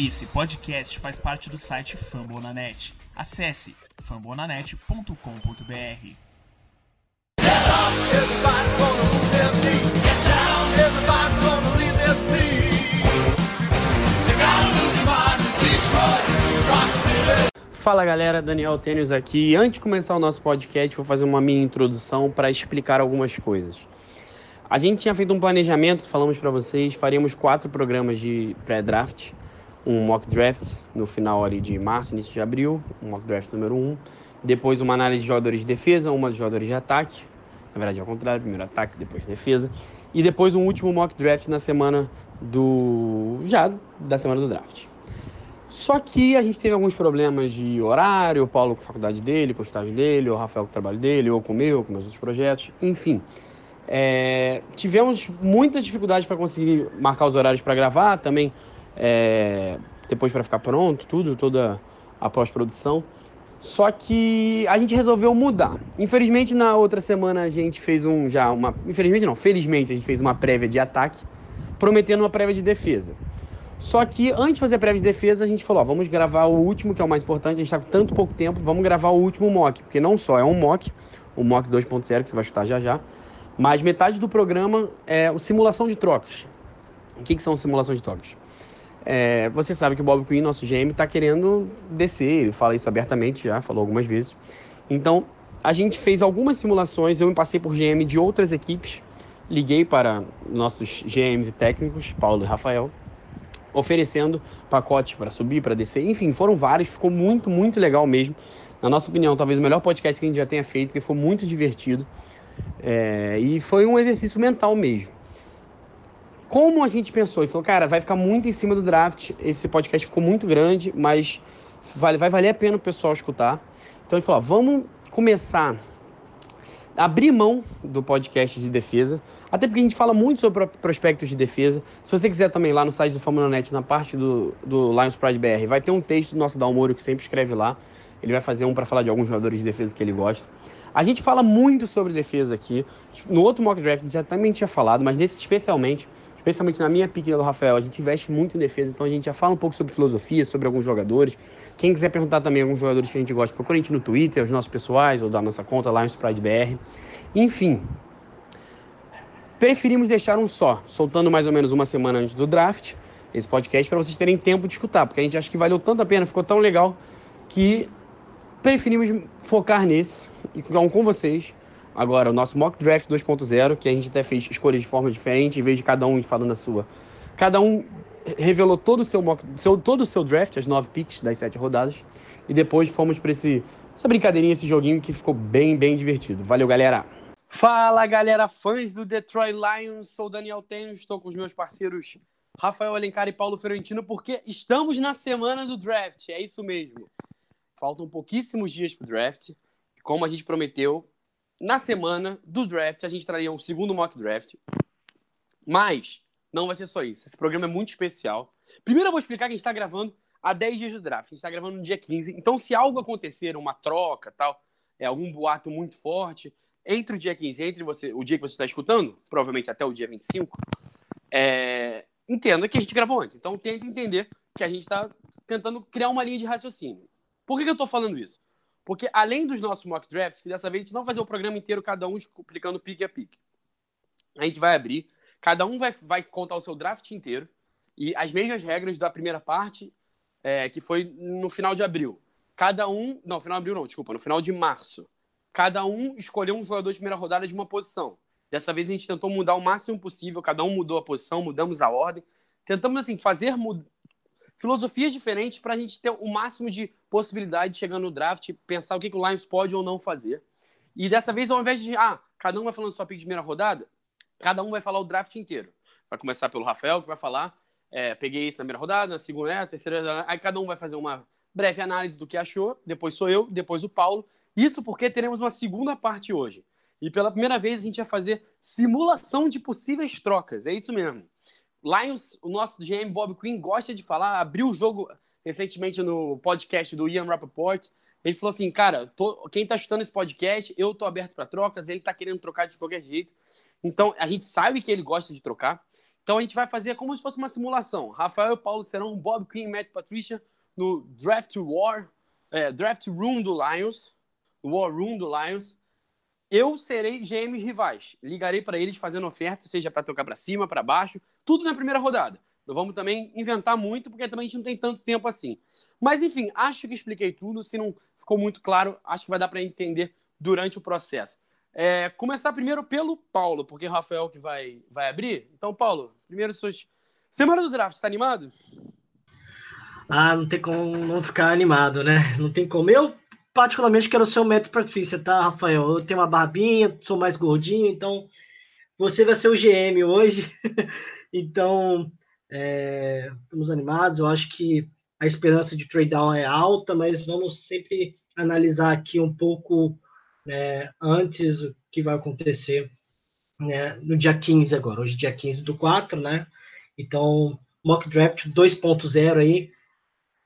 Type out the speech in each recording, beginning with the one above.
Esse podcast faz parte do site Fambonanet. Acesse fambonanet.com.br. Fala galera, Daniel Tênis aqui. Antes de começar o nosso podcast, vou fazer uma mini introdução para explicar algumas coisas. A gente tinha feito um planejamento, falamos para vocês, faríamos quatro programas de pré-draft, um mock draft no final ali de março, início de abril, um mock draft número um, depois uma análise de jogadores de defesa, uma de jogadores de ataque, na verdade é o contrário, primeiro ataque, depois defesa, e depois um último mock draft na semana do já da semana do draft. Só que a gente teve alguns problemas de horário, o Paulo com a faculdade dele, com o estágio dele, o Rafael com o trabalho dele, eu com o meu, com meus outros projetos, enfim. É, tivemos muitas dificuldades para conseguir marcar os horários para gravar, também é, depois para ficar pronto, tudo, toda a pós-produção. Só que a gente resolveu mudar. Infelizmente, na outra semana a gente fez um já uma. Infelizmente não, felizmente a gente fez uma prévia de ataque, prometendo uma prévia de defesa. Só que antes de fazer a prévia de defesa, a gente falou: ó, vamos gravar o último, que é o mais importante. A gente está com tanto pouco tempo, vamos gravar o último mock, porque não só é um mock, o mock 2.0 que você vai chutar já já, mas metade do programa é o simulação de trocas. O que, que são simulações de trocas? É, você sabe que o Bob Quinn, nosso GM, está querendo descer, ele fala isso abertamente já, falou algumas vezes. Então, a gente fez algumas simulações, eu me passei por GM de outras equipes, liguei para nossos GMs e técnicos, Paulo e Rafael, oferecendo pacotes para subir, para descer, enfim, foram vários, ficou muito, muito legal mesmo. Na nossa opinião, talvez o melhor podcast que a gente já tenha feito, porque foi muito divertido. É, e foi um exercício mental mesmo. Como a gente pensou e falou, cara, vai ficar muito em cima do draft, esse podcast ficou muito grande, mas vai, vai valer a pena o pessoal escutar. Então gente falou, ó, vamos começar a abrir mão do podcast de defesa, até porque a gente fala muito sobre prospectos de defesa. Se você quiser também lá no site do Fórmula Net, na parte do, do Lions Pride BR, vai ter um texto do nosso Dalmoro que sempre escreve lá. Ele vai fazer um para falar de alguns jogadores de defesa que ele gosta. A gente fala muito sobre defesa aqui. No outro mock draft já também tinha falado, mas nesse especialmente, especialmente na minha pick do Rafael, a gente investe muito em defesa, então a gente já fala um pouco sobre filosofia, sobre alguns jogadores. Quem quiser perguntar também alguns jogadores que a gente gosta, procura a gente no Twitter, os nossos pessoais, ou da nossa conta lá no Sprite BR. Enfim, preferimos deixar um só, soltando mais ou menos uma semana antes do draft, esse podcast, para vocês terem tempo de escutar, porque a gente acha que valeu tanto a pena, ficou tão legal, que preferimos focar nesse e com vocês agora o nosso mock draft 2.0, que a gente até fez escolhas de forma diferente, em vez de cada um falando a sua. Cada um revelou todo o seu, mock, seu, todo o seu draft, as nove picks das sete rodadas, e depois fomos para esse essa brincadeirinha, esse joguinho que ficou bem, bem divertido. Valeu, galera! Fala, galera, fãs do Detroit Lions, sou Daniel Tenho, estou com os meus parceiros Rafael Alencar e Paulo Ferentino, porque estamos na semana do draft, é isso mesmo. Faltam pouquíssimos dias para o draft, como a gente prometeu, na semana do draft a gente traria um segundo mock draft. Mas não vai ser só isso. Esse programa é muito especial. Primeiro eu vou explicar que a gente está gravando há 10 dias do draft. A gente está gravando no dia 15. Então, se algo acontecer, uma troca, tal, é algum boato muito forte, entre o dia 15 entre você, o dia que você está escutando, provavelmente até o dia 25, é, entenda que a gente gravou antes. Então, tenta entender que a gente está tentando criar uma linha de raciocínio. Por que, que eu estou falando isso? Porque além dos nossos mock drafts, que dessa vez a gente não vai fazer o programa inteiro, cada um explicando pique a pique. A gente vai abrir, cada um vai, vai contar o seu draft inteiro e as mesmas regras da primeira parte, é, que foi no final de abril. Cada um. Não, final de abril não, desculpa, no final de março. Cada um escolheu um jogador de primeira rodada de uma posição. Dessa vez a gente tentou mudar o máximo possível, cada um mudou a posição, mudamos a ordem. Tentamos, assim, fazer filosofias diferentes para a gente ter o máximo de possibilidade de chegar no draft, pensar o que, que o Lions pode ou não fazer. E dessa vez, ao invés de, ah, cada um vai falando só pick de primeira rodada, cada um vai falar o draft inteiro. Vai começar pelo Rafael, que vai falar, é, peguei isso na primeira rodada, na segunda, na terceira, aí cada um vai fazer uma breve análise do que achou, depois sou eu, depois o Paulo. Isso porque teremos uma segunda parte hoje. E pela primeira vez a gente vai fazer simulação de possíveis trocas, é isso mesmo. Lions, o nosso GM Bob Quinn gosta de falar, abriu o jogo recentemente no podcast do Ian Rappaport. Ele falou assim, cara, tô, quem tá chutando esse podcast, eu tô aberto para trocas, ele tá querendo trocar de qualquer jeito. Então, a gente sabe que ele gosta de trocar. Então a gente vai fazer como se fosse uma simulação. Rafael e Paulo serão Bob Quinn e Matt Patricia no Draft War, é, Draft Room do Lions, War Room do Lions. Eu serei GMs rivais. Ligarei para eles fazendo oferta, seja para tocar para cima, para baixo, tudo na primeira rodada. Não vamos também inventar muito, porque também a gente não tem tanto tempo assim. Mas enfim, acho que expliquei tudo. Se não ficou muito claro, acho que vai dar para entender durante o processo. É, começar primeiro pelo Paulo, porque é o Rafael que vai, vai abrir. Então, Paulo, primeiro suas. Semana do draft, está animado? Ah, não tem como não ficar animado, né? Não tem como. Eu, particularmente, quero ser o Matt Patrícia, tá, Rafael? Eu tenho uma barbinha, sou mais gordinho, então você vai ser o GM hoje. então, é, estamos animados. Eu acho que a esperança de trade down é alta, mas vamos sempre analisar aqui um pouco né, antes o que vai acontecer né, no dia 15 agora, hoje dia 15 do 4, né? Então, mock draft 2.0 aí.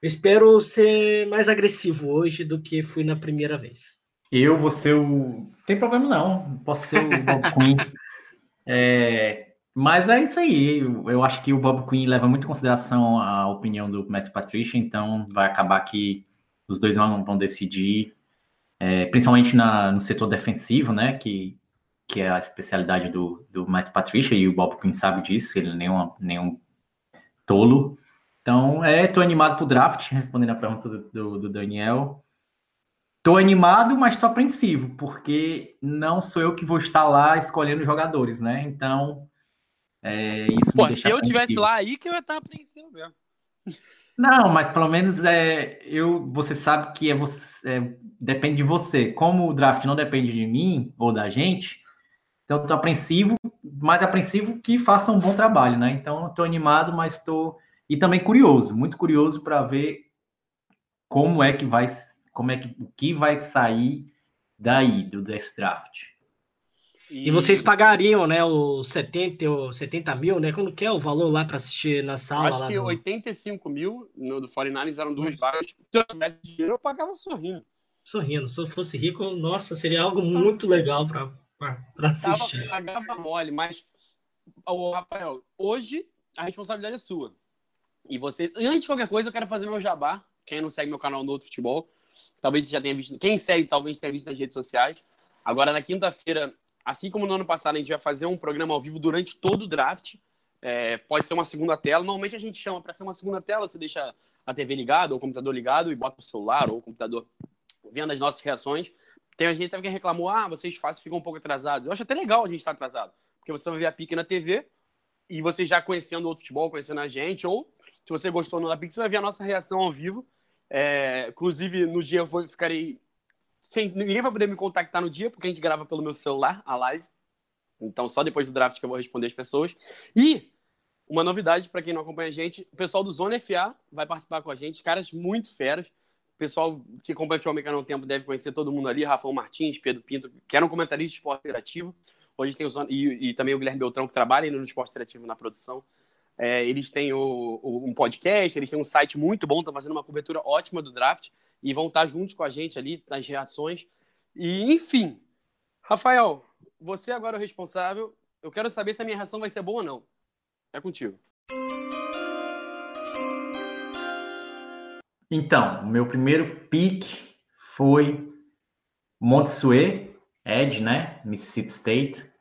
Eu espero ser mais agressivo hoje do que fui na primeira vez. Eu vou ser o. Não tem problema não, posso ser o Bob Quinn. É... Mas é isso aí. Eu acho que o Bob Quinn leva muito em consideração a opinião do Matt Patricia, então vai acabar que os dois vão, vão decidir é, principalmente na, no setor defensivo, né, que, que é a especialidade do, do Matt Patricia, e o Bob Quinn sabe disso, ele nem um, nem um tolo. Então, é, tô animado pro draft, respondendo a pergunta do, do, do Daniel. Tô animado, mas tô apreensivo, porque não sou eu que vou estar lá escolhendo jogadores, né? Então, é, isso Pô, se eu tivesse lá aí, que eu ia estar apreensivo mesmo. Não, mas pelo menos é, eu, você sabe que é você, é, depende de você. Como o draft não depende de mim ou da gente, então tô apreensivo, mais apreensivo que faça um bom trabalho, né? Então tô animado, mas estou e também curioso, muito curioso para ver como é que vai, como é que o que vai sair daí do desse draft. E, vocês pagariam, né, os 70, ou 70 mil, né? Como que é o valor lá para assistir na sala? Acho que do... 85 mil no do 49 eram duas vagas. Se eu tivesse dinheiro, eu pagava sorrindo. Sorrindo. Se eu fosse rico, nossa, seria algo muito legal para assistir. Tava, pagava mole, mas, o Rafael, hoje a responsabilidade é sua. E você, antes de qualquer coisa, eu quero fazer meu jabá. Quem não segue meu canal no Outro Futebol, talvez já tenha visto. Quem segue, talvez tenha visto nas redes sociais. Agora, na quinta-feira, assim como no ano passado, a gente vai fazer um programa ao vivo durante todo o draft. É, pode ser uma segunda tela. Normalmente a gente chama para ser uma segunda tela, você deixa a TV ligada ou o computador ligado e bota o celular ou o computador vendo as nossas reações. Tem a gente que reclamou, ah, vocês fácil ficam um pouco atrasados. Eu acho até legal a gente estar atrasado, porque você vai ver a pique na TV e você já conhecendo o futebol, conhecendo a gente, ou se você gostou no pique, você vai ver a nossa reação ao vivo. É, inclusive, no dia eu vou, ficarei sem, ninguém vai poder me contactar no dia, porque a gente grava pelo meu celular, a live. Então, só depois do draft que eu vou responder as pessoas. E uma novidade para quem não acompanha a gente: o pessoal do Zona FA vai participar com a gente, caras muito feras. O pessoal que acompanha o há um tempo deve conhecer todo mundo ali: Rafael Martins, Pedro Pinto, que eram comentaristas de esporte interativo. Hoje tem o Zona, e, e, também o Guilherme Beltrão, que trabalha no esporte interativo na produção. É, eles têm o, o, um podcast, eles têm um site muito bom, estão fazendo uma cobertura ótima do draft e vão estar juntos com a gente ali nas reações. E, enfim, Rafael, você agora é o responsável. Eu quero saber se a minha reação vai ser boa ou não. É contigo. Então, meu primeiro pick foi Montsue, Ed, né? Mississippi State.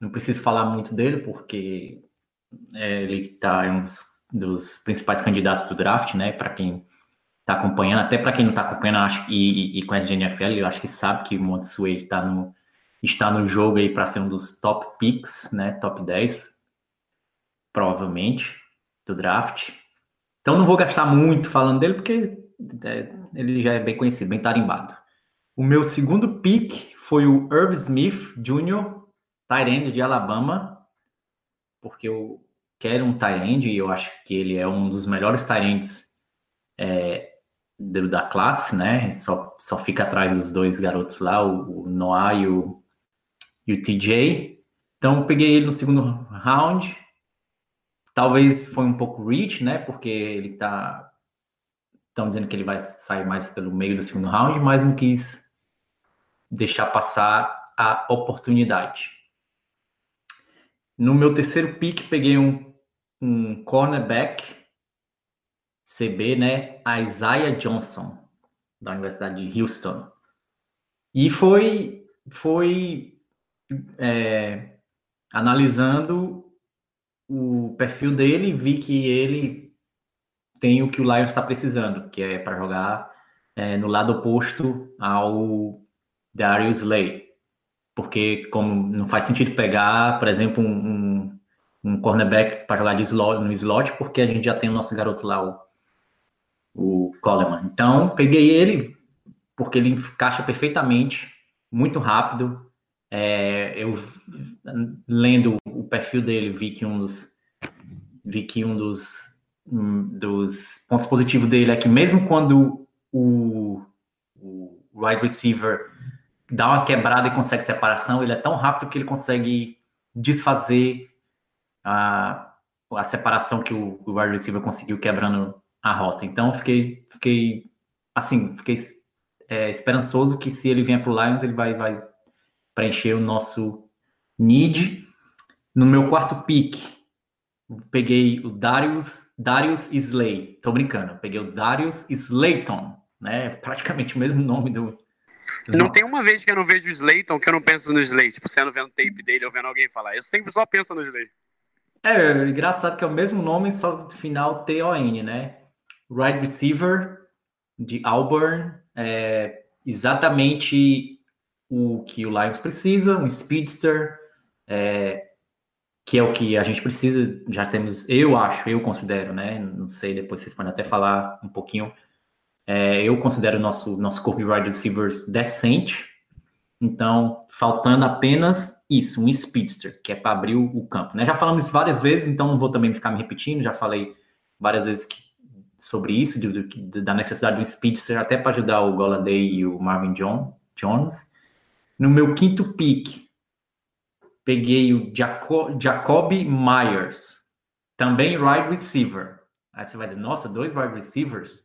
Não preciso falar muito dele, porque é, ele tá, é um dos, dos principais candidatos do draft, né? Para quem está acompanhando, até para quem não está acompanhando acho, e, e, e conhece a NFL, eu acho que sabe que o Montsue está no, está no jogo aí para ser um dos top picks, né? Top 10, provavelmente, do draft. Então não vou gastar muito falando dele, porque é, ele já é bem conhecido, bem tarimbado. O meu segundo pick foi o Irv Smith Jr., Tyrande de Alabama, porque eu quero um Tyrande e eu acho que ele é um dos melhores Tyrands é, da classe, né? Só, só fica atrás dos dois garotos lá, o, o Noah e o, e o TJ. Então, peguei ele no segundo round. Talvez foi um pouco reach, né? Porque ele tá. Estão dizendo que ele vai sair mais pelo meio do segundo round, mas não quis deixar passar a oportunidade. No meu terceiro pick, peguei um um cornerback CB, né? Isaiah Johnson, da Universidade de Houston. E foi, foi é, analisando o perfil dele, vi que ele tem o que o Lions está precisando, que é para jogar é, no lado oposto ao Darius Slay. Porque como não faz sentido pegar, por exemplo, um, um, um cornerback para jogar de slot, no slot, porque a gente já tem o nosso garoto lá, o, o Coleman. Então, peguei ele, porque ele encaixa perfeitamente, muito rápido. É, eu lendo o perfil dele vi que um dos vi que um dos, um dos pontos positivos dele é que mesmo quando o, o wide receiver dá uma quebrada e consegue separação, ele é tão rápido que ele consegue desfazer a, a separação que o, o wide receiver conseguiu quebrando a rota. Então, fiquei, fiquei assim, fiquei é, esperançoso que se ele vier para o Lions, ele vai, vai preencher o nosso need. No meu quarto pick, peguei o Darius, Darius Slay. Tô brincando, peguei o Darius Slayton, né? Praticamente o mesmo nome do. Não tem uma vez que eu não vejo o Slayton que eu não penso no Slay. Tipo, sendo vendo tape dele ou vendo alguém falar. Eu sempre só penso no Slay. É, engraçado que é o mesmo nome, só no final T-O-N, né? Wide receiver de Auburn, é exatamente o que o Lions precisa, um speedster, é, que é o que a gente precisa. Já temos, eu acho, eu considero, né? Não sei, depois vocês podem até falar um pouquinho. É, eu considero o nosso, nosso corpo de wide receivers decente. Então, faltando apenas isso, um speedster, que é para abrir o, campo. Né? Já falamos isso várias vezes, então não vou também ficar me repetindo. Já falei várias vezes que, sobre isso, de, de, da necessidade de um speedster, até para ajudar o Goladay e o Marvin John, Jones. No meu quinto pick, peguei o Jaco, Jacoby Myers, também wide receiver. Aí você vai dizer, nossa, dois wide receivers?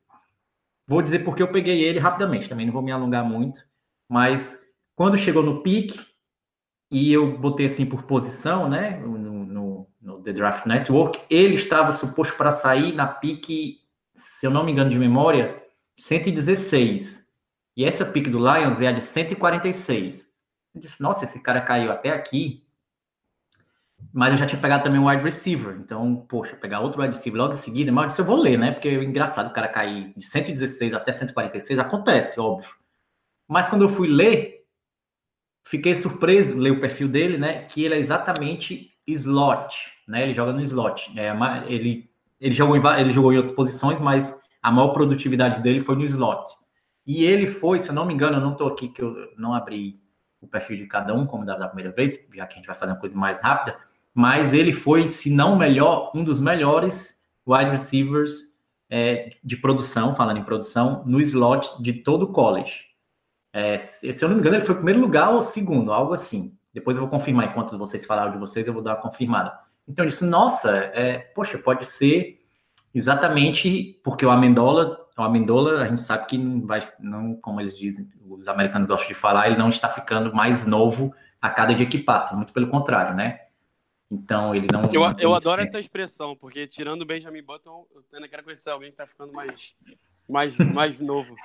Vou dizer porque eu peguei ele rapidamente, também não vou me alongar muito, mas quando chegou no pick, e eu botei assim por posição, né, no, no, no The Draft Network, ele estava suposto para sair na pick, se eu não me engano de memória, 116. E essa pick do Lions é a de 146. Eu disse, nossa, esse cara caiu até aqui. Mas eu já tinha pegado também um wide receiver. Então, poxa, pegar outro wide receiver logo em seguida, mas eu disse, eu vou ler, né? Porque é engraçado o cara cair de 116 até 146, acontece, óbvio. Mas quando eu fui ler, fiquei surpreso, ler o perfil dele, né? Que ele é exatamente slot, né? Ele joga no slot. É, ele, ele, jogou em, ele jogou em outras posições, mas a maior produtividade dele foi no slot. E ele foi, se eu não me engano, eu não estou aqui que eu não abri o perfil de cada um, como da, da primeira vez, já que a gente vai fazer uma coisa mais rápida, mas ele foi, se não melhor, um dos melhores wide receivers é, de produção, falando em produção, no slot de todo o college. É, se eu não me engano, ele foi primeiro lugar ou segundo, algo assim. Depois eu vou confirmar, enquanto vocês falaram de vocês, eu vou dar uma confirmada. Então eu disse, nossa, é, poxa, pode ser exatamente porque o Amendola, o Amendola, a gente sabe que não vai, não, como eles dizem, os americanos gostam de falar, ele não está ficando mais novo a cada dia que passa, muito pelo contrário, né? Então ele não. Eu, eu adoro essa expressão, porque tirando o Benjamin Button, eu ainda quero conhecer alguém que está ficando mais, mais, mais novo.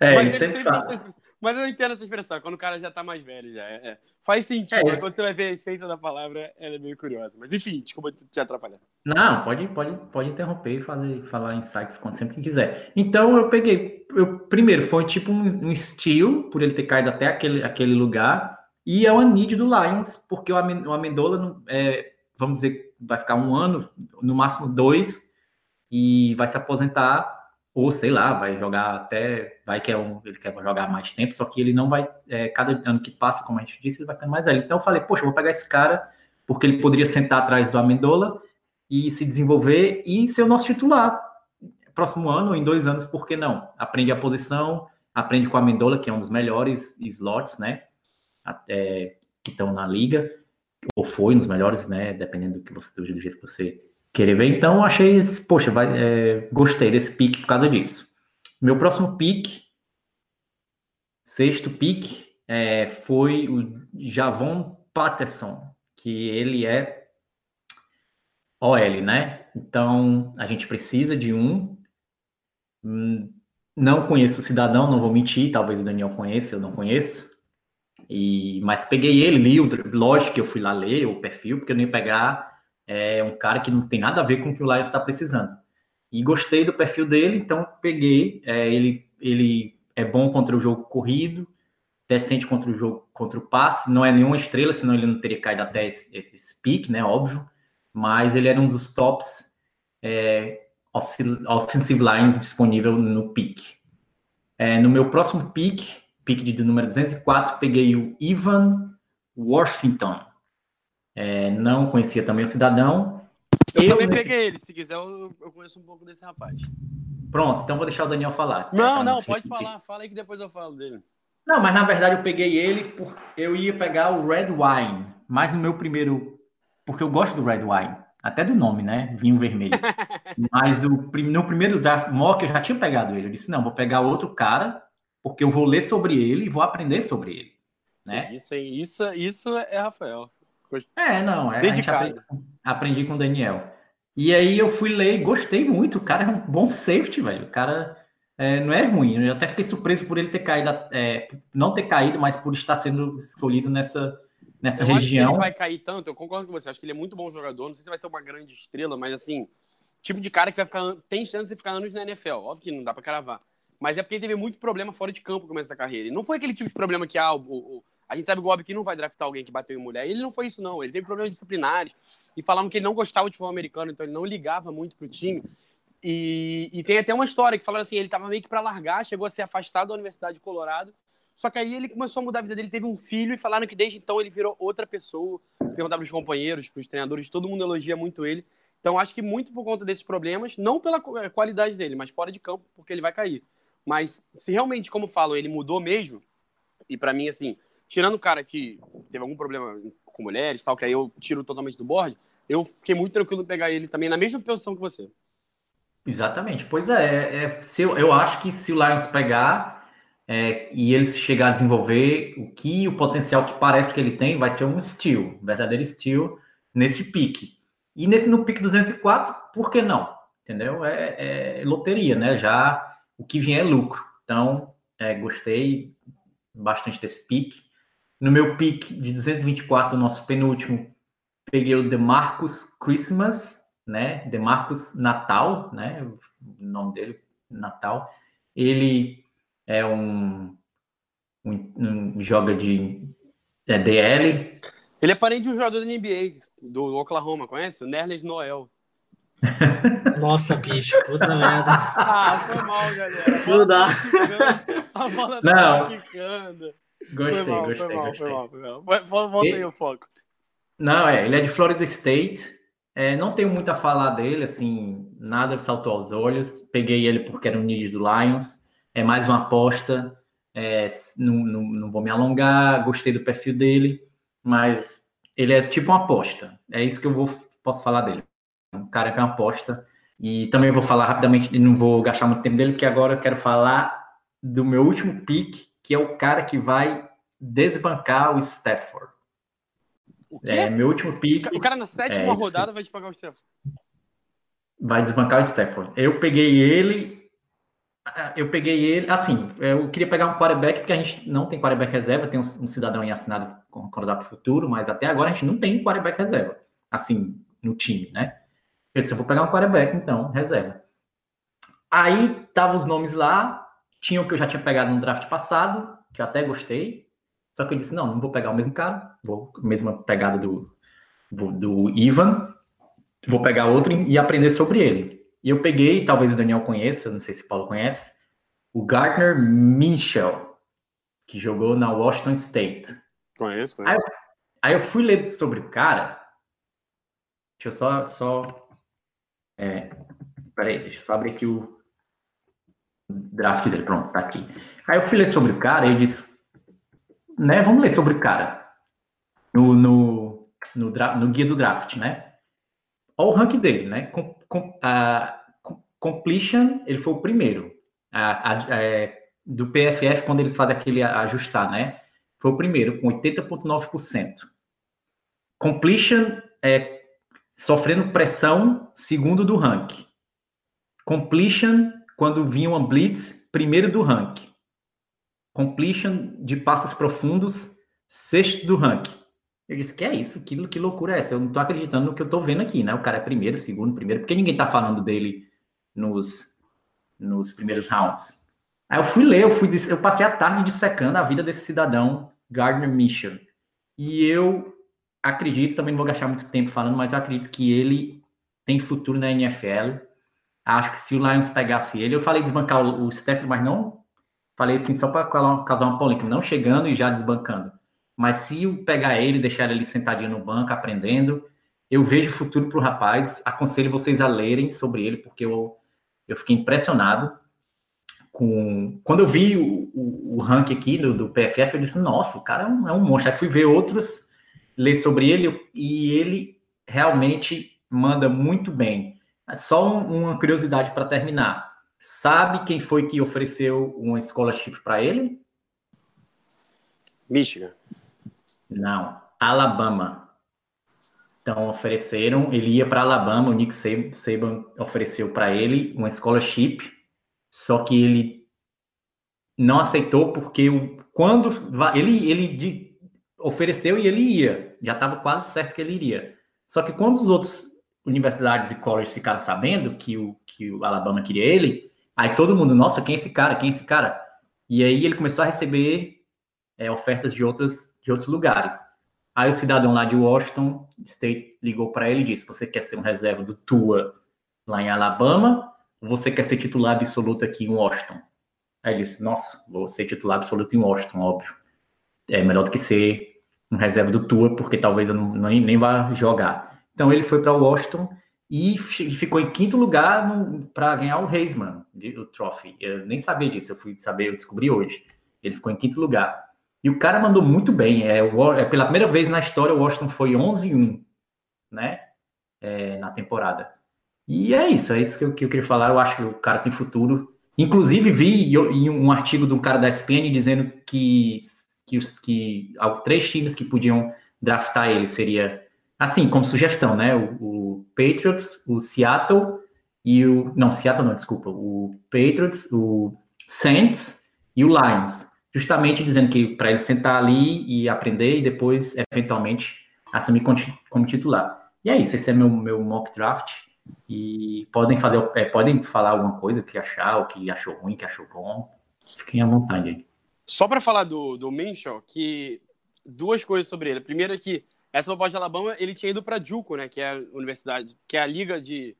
É, mas, ele sempre fala. essa- mas eu entendo essa expressão, quando o cara já tá mais velho já. é- é. Faz sentido. É. Quando você vai ver a essência da palavra, ela é meio curiosa. Mas enfim, desculpa te atrapalhar. Não, pode, pode, pode interromper e fazer, falar insights quando sempre que quiser. Então eu peguei, eu, primeiro foi tipo um, um steal, por ele ter caído até aquele, aquele lugar, e é o need do Lions, porque o, Amen- o Amendola, não- é, vamos dizer, vai ficar um ano, no máximo dois, e vai se aposentar, ou sei lá, vai jogar até, vai que é um, ele quer jogar mais tempo, só que ele não vai, é, cada ano que passa, como a gente disse, ele vai ficando mais velho. Então eu falei, poxa, eu vou pegar esse cara, porque ele poderia sentar atrás do Amendola, e se desenvolver e ser o nosso titular. Próximo ano, ou em dois anos, por que não? Aprende a posição, aprende com a Mendola, que é um dos melhores slots, né? Até, que estão na liga, ou foi um dos melhores, né? Dependendo do que você do jeito que você querer ver. Então, achei, esse, poxa, vai, é, gostei desse pique por causa disso. Meu próximo pique, sexto pique, é, foi o Javon Patterson, que ele é OL, né? Então, a gente precisa de um. Hum, Não conheço o cidadão, não vou mentir, talvez o Daniel conheça, eu não conheço. E, mas peguei ele, li, lógico que eu fui lá ler o perfil, porque eu ia pegar é, um cara que não tem nada a ver com o que o Lions está precisando. E gostei do perfil dele, então peguei. é, ele, ele é bom contra o jogo corrido, decente contra o jogo contra o passe, não é nenhuma estrela, senão ele não teria caído até esse, esse, pique, né? Óbvio. Mas ele era um dos tops é, offensive offensive lines disponível no pique. É, no meu próximo pique, pique de número 204, peguei o Ivan Worthington. É, não conhecia também o cidadão. Eu, Eu também nesse- peguei ele, se quiser eu, eu conheço um pouco desse rapaz. Pronto, então vou deixar o Daniel falar. É, Não, pra não, ser- pode falar, fala aí que depois eu falo dele. Não, mas na verdade eu peguei ele porque eu ia pegar o Red Wine, mas no meu primeiro, porque eu gosto do Red Wine, até do nome, né? Vinho vermelho. mas o, no primeiro draft mock eu já tinha pegado ele. Eu disse, não, vou pegar outro cara, porque eu vou ler sobre ele e vou aprender sobre ele. Né? Isso, aí, isso, isso é Rafael. É, não, é, a gente Dedicado. aprendi, aprendi com o Daniel. E aí eu fui ler e gostei muito. O cara é um bom safety, velho. O cara é, não é ruim. Eu até fiquei surpreso por ele ter caído, é, não ter caído, mas por estar sendo escolhido nessa, nessa eu acho que região. ele vai cair tanto, eu concordo com você, acho que ele é muito bom jogador, não sei se vai ser uma grande estrela, mas assim, tipo de cara que vai ficar, tem chance de ficar anos na NFL, óbvio que não dá pra cravar. Mas é porque ele teve muito problema fora de campo no começo da carreira. E não foi aquele tipo de problema que ah, o, o- a gente sabe que o Bob que não vai draftar alguém que bateu em mulher. Ele não foi isso, não. Ele teve problemas disciplinares. E falavam que ele não gostava de futebol americano, então ele não ligava muito pro time. E, e tem até uma história que falaram assim: ele tava meio que pra largar, chegou a ser afastado da Universidade de Colorado. Só que aí ele começou a mudar a vida dele, teve um filho e falaram que desde então ele virou outra pessoa. Se perguntar pros companheiros, pros treinadores, todo mundo elogia muito ele. Então acho que muito por conta desses problemas, não pela qu- qualidade dele, mas fora de campo, porque ele vai cair. Mas se realmente, como falam, ele mudou mesmo, e pra mim, assim, tirando o cara que teve algum problema com mulheres tal, que aí eu tiro totalmente do board, eu fiquei muito tranquilo em pegar ele também na mesma posição que você. Exatamente. Pois é, é, é, se eu, eu acho que se o Lions pegar é, e ele chegar a desenvolver o que o potencial que parece que ele tem, vai ser um steal, verdadeiro steal nesse pique. E nesse no pique 204, por que não? Entendeu? É, é loteria, né? Já o que vier é lucro. Então, é, gostei bastante desse pique. No meu pique de 224, o nosso penúltimo, peguei o DeMarcus Christmas, né? DeMarcus Natal, né? O nome dele, Natal. Ele é um, um, um joga de é DL. Ele é parente de um jogador da NBA, do Oklahoma, conhece? O Nerles Noel. Nossa, bicho, puta merda. Ah, foi mal, galera. Não dá. tá A bola Não. tá. Gostei, foi mal, gostei, foi mal, gostei. foi mal, foi mal. Vai- vol- Volta aí o foco. Não, é, ele é de Florida State. É, não tenho muito a falar dele, assim, nada saltou aos olhos. Peguei ele porque era um need do Lions. É mais uma aposta. É, não, não, não vou me alongar, gostei do perfil dele, mas ele é tipo uma aposta. É isso que eu vou, posso falar dele. Um cara que é uma aposta. E também vou falar rapidamente, não vou gastar muito tempo dele, porque agora eu quero falar do meu último pick, que é o cara que vai desbancar o Stafford. O quê? É, meu último pick O cara na sétima É, rodada vai pagar o Stefan. vai desbancar o Stafford. Eu peguei ele. ah, Eu peguei ele. Assim, eu queria pegar um quarterback, porque a gente não tem quarterback reserva, tem um, um cidadão aí assinado com o candidato futuro, mas até agora a gente não tem quarterback reserva. Assim, no time, né? Eu disse, eu vou pegar um quarterback, então, reserva. Aí estavam os nomes lá, tinha o que eu já tinha pegado no draft passado, que eu até gostei. Só que eu disse, não, não vou pegar o mesmo cara, vou mesma pegada do, do, do Ivan, vou pegar outro e aprender sobre ele. E eu peguei, talvez o Daniel conheça, não sei se o Paulo conhece, o Gardner Minshew, que jogou na Washington State. Conheço, conheço. Aí eu fui ler sobre o cara. Deixa eu só. só é, peraí, deixa eu só abrir aqui o draft dele. Pronto, tá aqui. Aí eu fui ler sobre o cara e eu disse. Né, vamos ler sobre o cara. No, no, no, no guia do draft, né? Olha o ranking dele, né? Com, com, a, com- completion, ele foi o primeiro. A- a- é, do PFF, quando eles fazem aquele ajustar, né? Foi o primeiro, com 80,9%. Completion é sofrendo pressão, segundo do ranking. Completion, quando vinha uma blitz, primeiro do ranking. Completion de passes profundos, sexto do ranking. Eu disse, que é isso? Que, que loucura é essa? Eu não tô acreditando no que eu tô vendo aqui, né? O cara é primeiro, segundo, primeiro. Por que ninguém tá falando dele nos, nos primeiros rounds? Aí eu fui ler, eu, fui, eu passei a tarde dissecando a vida desse cidadão, Gardner Mitchell. E eu acredito, também não vou gastar muito tempo falando, mas acredito que ele tem futuro na NFL. Acho que se o Lions pegasse ele, eu falei desbancar o, o mas não falei assim só para causar uma polêmica, não chegando e já desbancando. Mas se pegar ele, deixar ele sentadinho no banco, aprendendo, eu vejo futuro para o rapaz. Aconselho vocês a lerem sobre ele, porque eu, eu fiquei impressionado com. Quando eu vi o, o, o ranking aqui do, do, PFF, eu disse: nossa, o cara é um, é um monstro. Aí fui ver outros, ler sobre ele, e ele realmente manda muito bem. Só um, uma curiosidade para terminar. Sabe quem foi que ofereceu uma scholarship para ele? Michigan. Não, Alabama. Então ofereceram, ele ia para Alabama, o Nick Saban ofereceu para ele uma scholarship, só que ele não aceitou porque o, quando ele ele ofereceu e ele ia, já estava quase certo que ele iria. Só que quando os outros universidades e colleges ficaram sabendo que o que o Alabama queria ele, aí todo mundo, nossa, quem é esse cara? Quem é esse cara? E aí ele começou a receber é, ofertas de outras de outros lugares. Aí o cidadão lá de Washington State ligou para ele e disse: Você quer ser um reserva do Tua lá em Alabama? Ou você quer ser titular absoluto aqui em Washington? Aí ele disse: Nossa, vou ser titular absoluto em Washington, óbvio. É melhor do que ser um reserva do Tua, porque talvez eu não, nem, nem vá jogar. Então ele foi para Washington e ficou em quinto lugar para ganhar o Heisman, o Trophy. Eu nem sabia disso, eu fui saber, eu descobri hoje. Ele ficou em quinto lugar. E o cara mandou muito bem. É, é pela primeira vez na história o Washington foi 11-1, né? É, na temporada. E é isso, é isso que eu, que eu, queria falar. Eu acho que o cara tem futuro. Inclusive, vi em um artigo de um cara da SPN dizendo que, que, os, que três times que podiam draftar ele seria, assim, como sugestão, né? O, o Patriots, o Seattle e o. Não, Seattle não, desculpa. O Patriots, o Saints e o Lions justamente dizendo que para ele sentar ali e aprender e depois, eventualmente, assumir como titular. E é isso, esse é meu, meu mock draft. E podem fazer, é, podem falar alguma coisa que achar, o que achou ruim, que achou bom. Fiquem à vontade aí. Só para falar do, do Minshew, que duas coisas sobre ele. Primeiro é que essa proposta de Alabama, ele tinha ido para Juco, né, que é a universidade, que é a liga de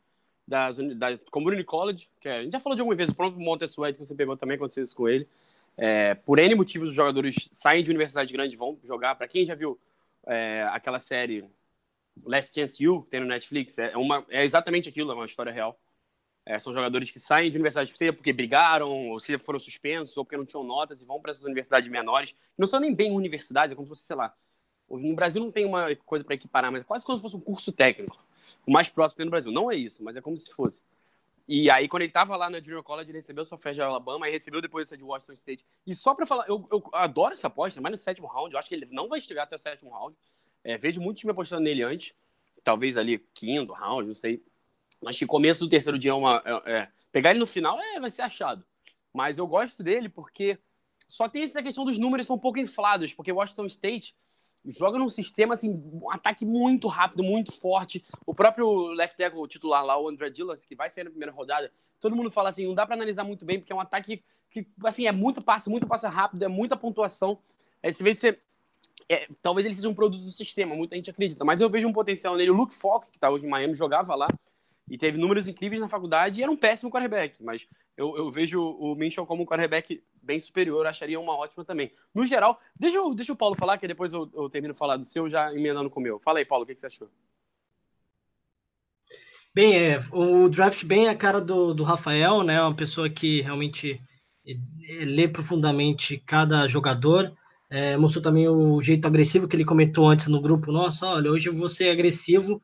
das, da Community College, que é, a gente já falou de alguma vez, o próprio Montessuet, que você pegou também, aconteceu isso com ele. É, por N motivos, os jogadores saem de universidade grande vão jogar. Para quem já viu é, aquela série Last Chance You, que tem no Netflix, é, uma, é exatamente aquilo, é uma história real. É, são jogadores que saem de universidade, seja porque brigaram, ou seja, foram suspensos, ou porque não tinham notas, e vão para essas universidades menores. Não são nem bem universidades, é como se fosse, sei lá. No Brasil não tem uma coisa para equiparar, mas é quase como se fosse um curso técnico. O mais próximo tem no Brasil. Não é isso, mas é como se fosse. E aí, quando ele tava lá na Junior College, ele recebeu sua oferta de Alabama e recebeu depois essa de Washington State. E só para falar, eu, eu, adoro essa aposta, mas no sétimo round, eu acho que ele não vai chegar até o sétimo round. É, vejo muito time apostando nele antes, talvez ali quinto round, não sei. Acho que começo do terceiro dia é uma. É, é, pegar ele no final é, vai ser achado. Mas eu gosto dele porque só tem essa questão dos números são um pouco inflados, porque Washington State joga num sistema assim, um ataque muito rápido, muito forte. O próprio left tackle titular lá, o André Dillard, que vai ser na primeira rodada, todo mundo fala assim, não dá para analisar muito bem, porque é um ataque que, assim, é muito passe, muito passe rápido, é muita pontuação. É, se vê se é, talvez ele seja um produto do sistema, muita gente acredita, mas eu vejo um potencial nele. O Luke Falk, que está hoje em Miami, jogava lá e teve números incríveis na faculdade e era um péssimo quarterback, mas eu, eu vejo o Minchel como um quarterback bem superior, acharia uma ótima também. No geral, deixa, eu, deixa o Paulo falar, que depois eu, eu termino de falar do seu, já emendando com o meu. Fala aí, Paulo, o que, que você achou? Bem, é, o draft bem é a cara do, do Rafael, né? Uma pessoa que realmente é, lê profundamente cada jogador. É, mostrou também o jeito agressivo que ele comentou antes no grupo. Nossa, olha, hoje eu vou ser agressivo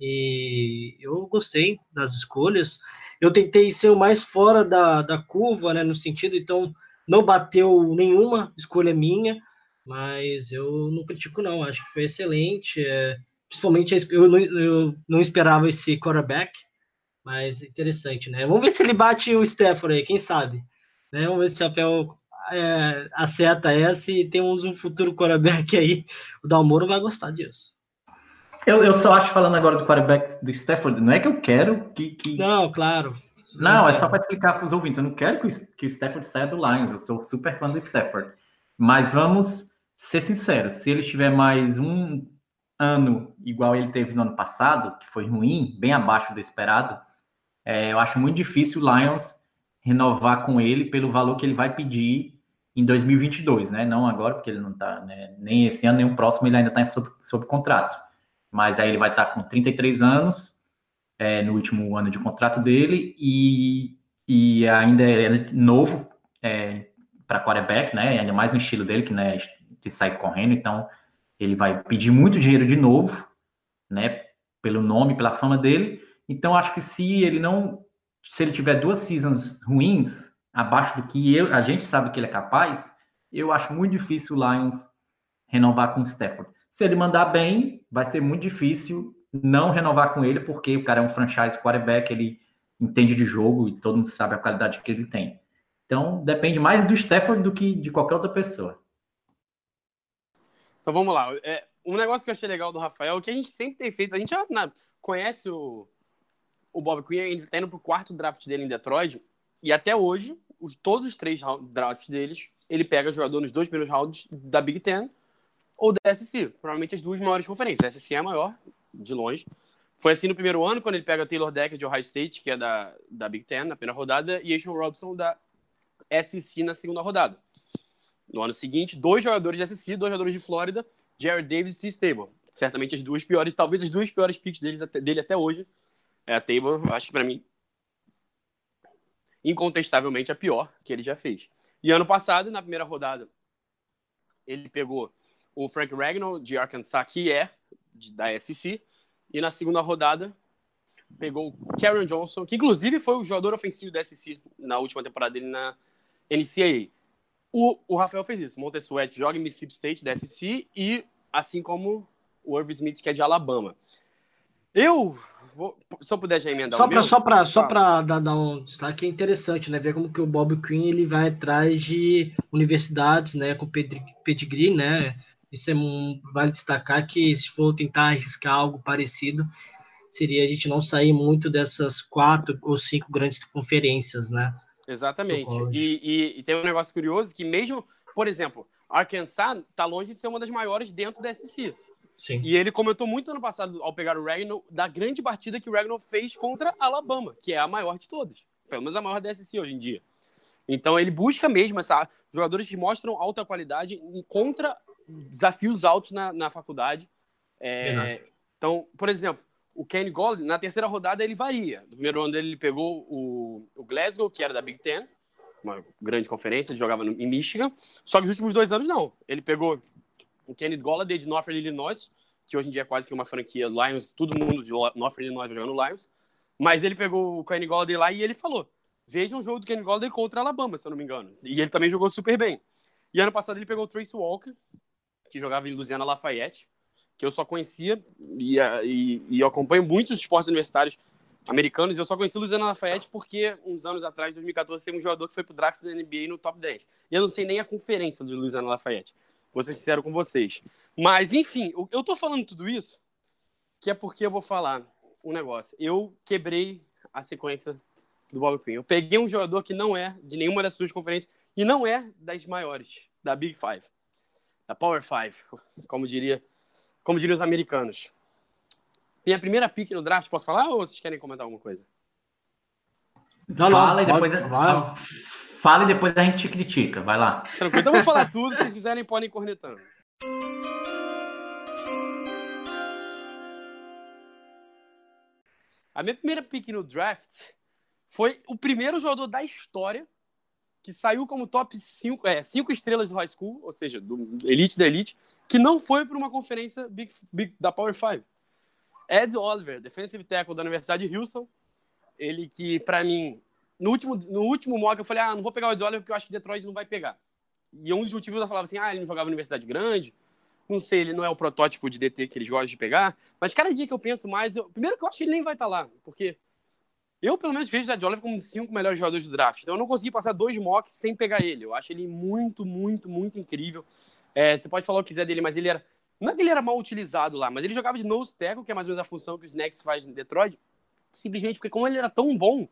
e eu gostei das escolhas. Eu tentei ser o mais fora da, da curva, né? No sentido, então não bateu nenhuma escolha minha, mas eu não critico, não. Acho que foi excelente. É, Principalmente eu não, eu não esperava esse quarterback, mas interessante, né? Vamos ver se ele bate o Stafford aí, quem sabe? Né? Vamos ver se o Chapéu é, acerta essa e temos um futuro quarterback aí. O Dalmoro vai gostar disso. Eu, eu só acho, falando agora do quarterback do Stafford, não é que eu quero que. que... Não, claro. Não, é só para explicar para os ouvintes. Eu não quero que o, que o Stafford saia do Lions. Eu sou super fã do Stafford. Mas vamos ser sinceros: se ele tiver mais um ano igual ele teve no ano passado, que foi ruim, bem abaixo do esperado, é, eu acho muito difícil o Lions renovar com ele pelo valor que ele vai pedir em 2022, né? Não agora, porque ele não está, né? nem esse ano, nem o próximo, ele ainda está sob, sob contrato. Mas aí ele vai estar tá com 33 anos, é, no último ano de contrato dele, e, e ainda é novo é, para quarterback, né? Ainda mais no estilo dele, que né, de sair correndo, então ele vai pedir muito dinheiro de novo, né? Pelo nome, pela fama dele. Então acho que se ele não, se ele tiver duas seasons ruins, abaixo do que eu, a gente sabe que ele é capaz, eu acho muito difícil o Lions renovar com o Stafford. Se ele mandar bem, vai ser muito difícil não renovar com ele, porque o cara é um franchise quarterback, ele entende de jogo e todo mundo sabe a qualidade que ele tem. Então, depende mais do Stafford do que de qualquer outra pessoa. Então vamos lá. É, um negócio que eu achei legal do Rafael, que a gente sempre tem feito, a gente já na, conhece o, o Bob Quinn, ele tá indo pro quarto draft dele em Detroit, e até hoje, os, todos os três drafts deles, ele pega jogador nos dois primeiros rounds da Big Ten ou da SEC, provavelmente as duas maiores conferências. A SEC é a maior, de longe. Foi assim no primeiro ano, quando ele pega Taylor Decker de Ohio State, que é da, da Big Ten, na primeira rodada, e Ashon Robson da SEC na segunda rodada. No ano seguinte, dois jogadores de SEC, dois jogadores de Flórida, Jared Davis e T. Stable. Certamente as duas piores, talvez as duas piores picks deles, dele até hoje. É a Table, acho que para mim, incontestavelmente a pior que ele já fez. E ano passado, na primeira rodada, ele pegou o Frank Ragnall de Arkansas, que é da SEC, e na segunda rodada pegou o Karen Johnson, que inclusive foi o jogador ofensivo da SEC na última temporada dele na NCAA. O, o Rafael fez isso. Montessuet joga em Mississippi State, da SEC, e assim como o Irv Smith, que é de Alabama. Eu vou, se eu puder já emendar só o meu... Só para só pra dar, dar um destaque, é interessante, né? Ver como que o Bob Quinn ele vai atrás de universidades, né? Com pedigree, né? Isso é um, vale destacar que se for tentar arriscar algo parecido, seria a gente não sair muito dessas quatro ou cinco grandes conferências, né? Exatamente. E, e, e, tem um negócio curioso que mesmo, por exemplo, Arkansas está longe de ser uma das maiores dentro da SEC. Sim. E ele comentou muito ano passado, ao pegar o Ragnall, da grande partida que o Ragnall fez contra Alabama, que é a maior de todas. Pelo menos a maior da SEC hoje em dia. Então ele busca mesmo essa jogadores que mostram alta qualidade contra desafios altos na, na faculdade. É, então, por exemplo, o Kenny Gold, na terceira rodada, ele varia. No primeiro ano dele, ele pegou o, o Glasgow, que era da Big Ten, uma grande conferência, ele jogava no, em Michigan. Só que nos últimos dois anos, não. Ele pegou o Kenny Golladay de Northern Illinois, que hoje em dia é quase que uma franquia Lions, todo mundo de Northern Illinois vai jogando Lions. Mas ele pegou o Kenny Golladay lá e ele falou: veja um jogo do Kenny Golladay contra Alabama, se eu não me engano. E ele também jogou super bem. E ano passado ele pegou o Trace Walker, que jogava em Louisiana Lafayette, que eu só conhecia e, e, e acompanho muitos esportes universitários americanos. Eu só conheci o Louisiana Lafayette porque, uns anos atrás, em 2014, teve um jogador que foi pro draft da NBA no top 10. E eu não sei nem a conferência do Louisiana Lafayette. Vou ser sincero com vocês. Mas, enfim, eu tô falando tudo isso que é porque eu vou falar um negócio. Eu quebrei a sequência do Bob Quinn. Eu peguei um jogador que não é de nenhuma das suas conferências e não é das maiores, da Big Five, da Power Five, como diria como diriam os americanos. Minha primeira pick no draft, posso falar ou vocês querem comentar alguma coisa? Não, fala, não, e depois, pode, fala, fala e depois a gente te critica. Vai lá. Tranquilo. Então vou falar tudo. Se vocês quiserem, podem ir cornetando. A minha primeira pick no draft foi o primeiro jogador da história que saiu como top 5 é, cinco estrelas do high school, ou seja, do elite da elite, que não foi para uma conferência big, big, da Power 5. Ed Oliver, defensive tackle da Universidade de Houston, ele que, para mim, no último, no último mock eu falei, ah, não vou pegar o Ed Oliver porque eu acho que Detroit não vai pegar. E um dos motivos eu falava assim, ah, ele não jogava em universidade grande, Não sei, ele não é o protótipo de DT que eles gostam de pegar, mas cada dia que eu penso mais, eu... primeiro que eu acho que ele nem vai estar lá, porque eu, pelo menos, vejo o Ed Oliver como um dos cinco melhores jogadores do draft. Então, eu não consegui passar dois mocks sem pegar ele. Eu acho ele muito, muito, muito incrível. É, você pode falar o que quiser dele, mas ele era. Não é que ele era mal utilizado lá, mas ele jogava de nose tackle, que é mais ou menos a função que o Snacks faz em Detroit. Simplesmente porque, como ele era tão bom,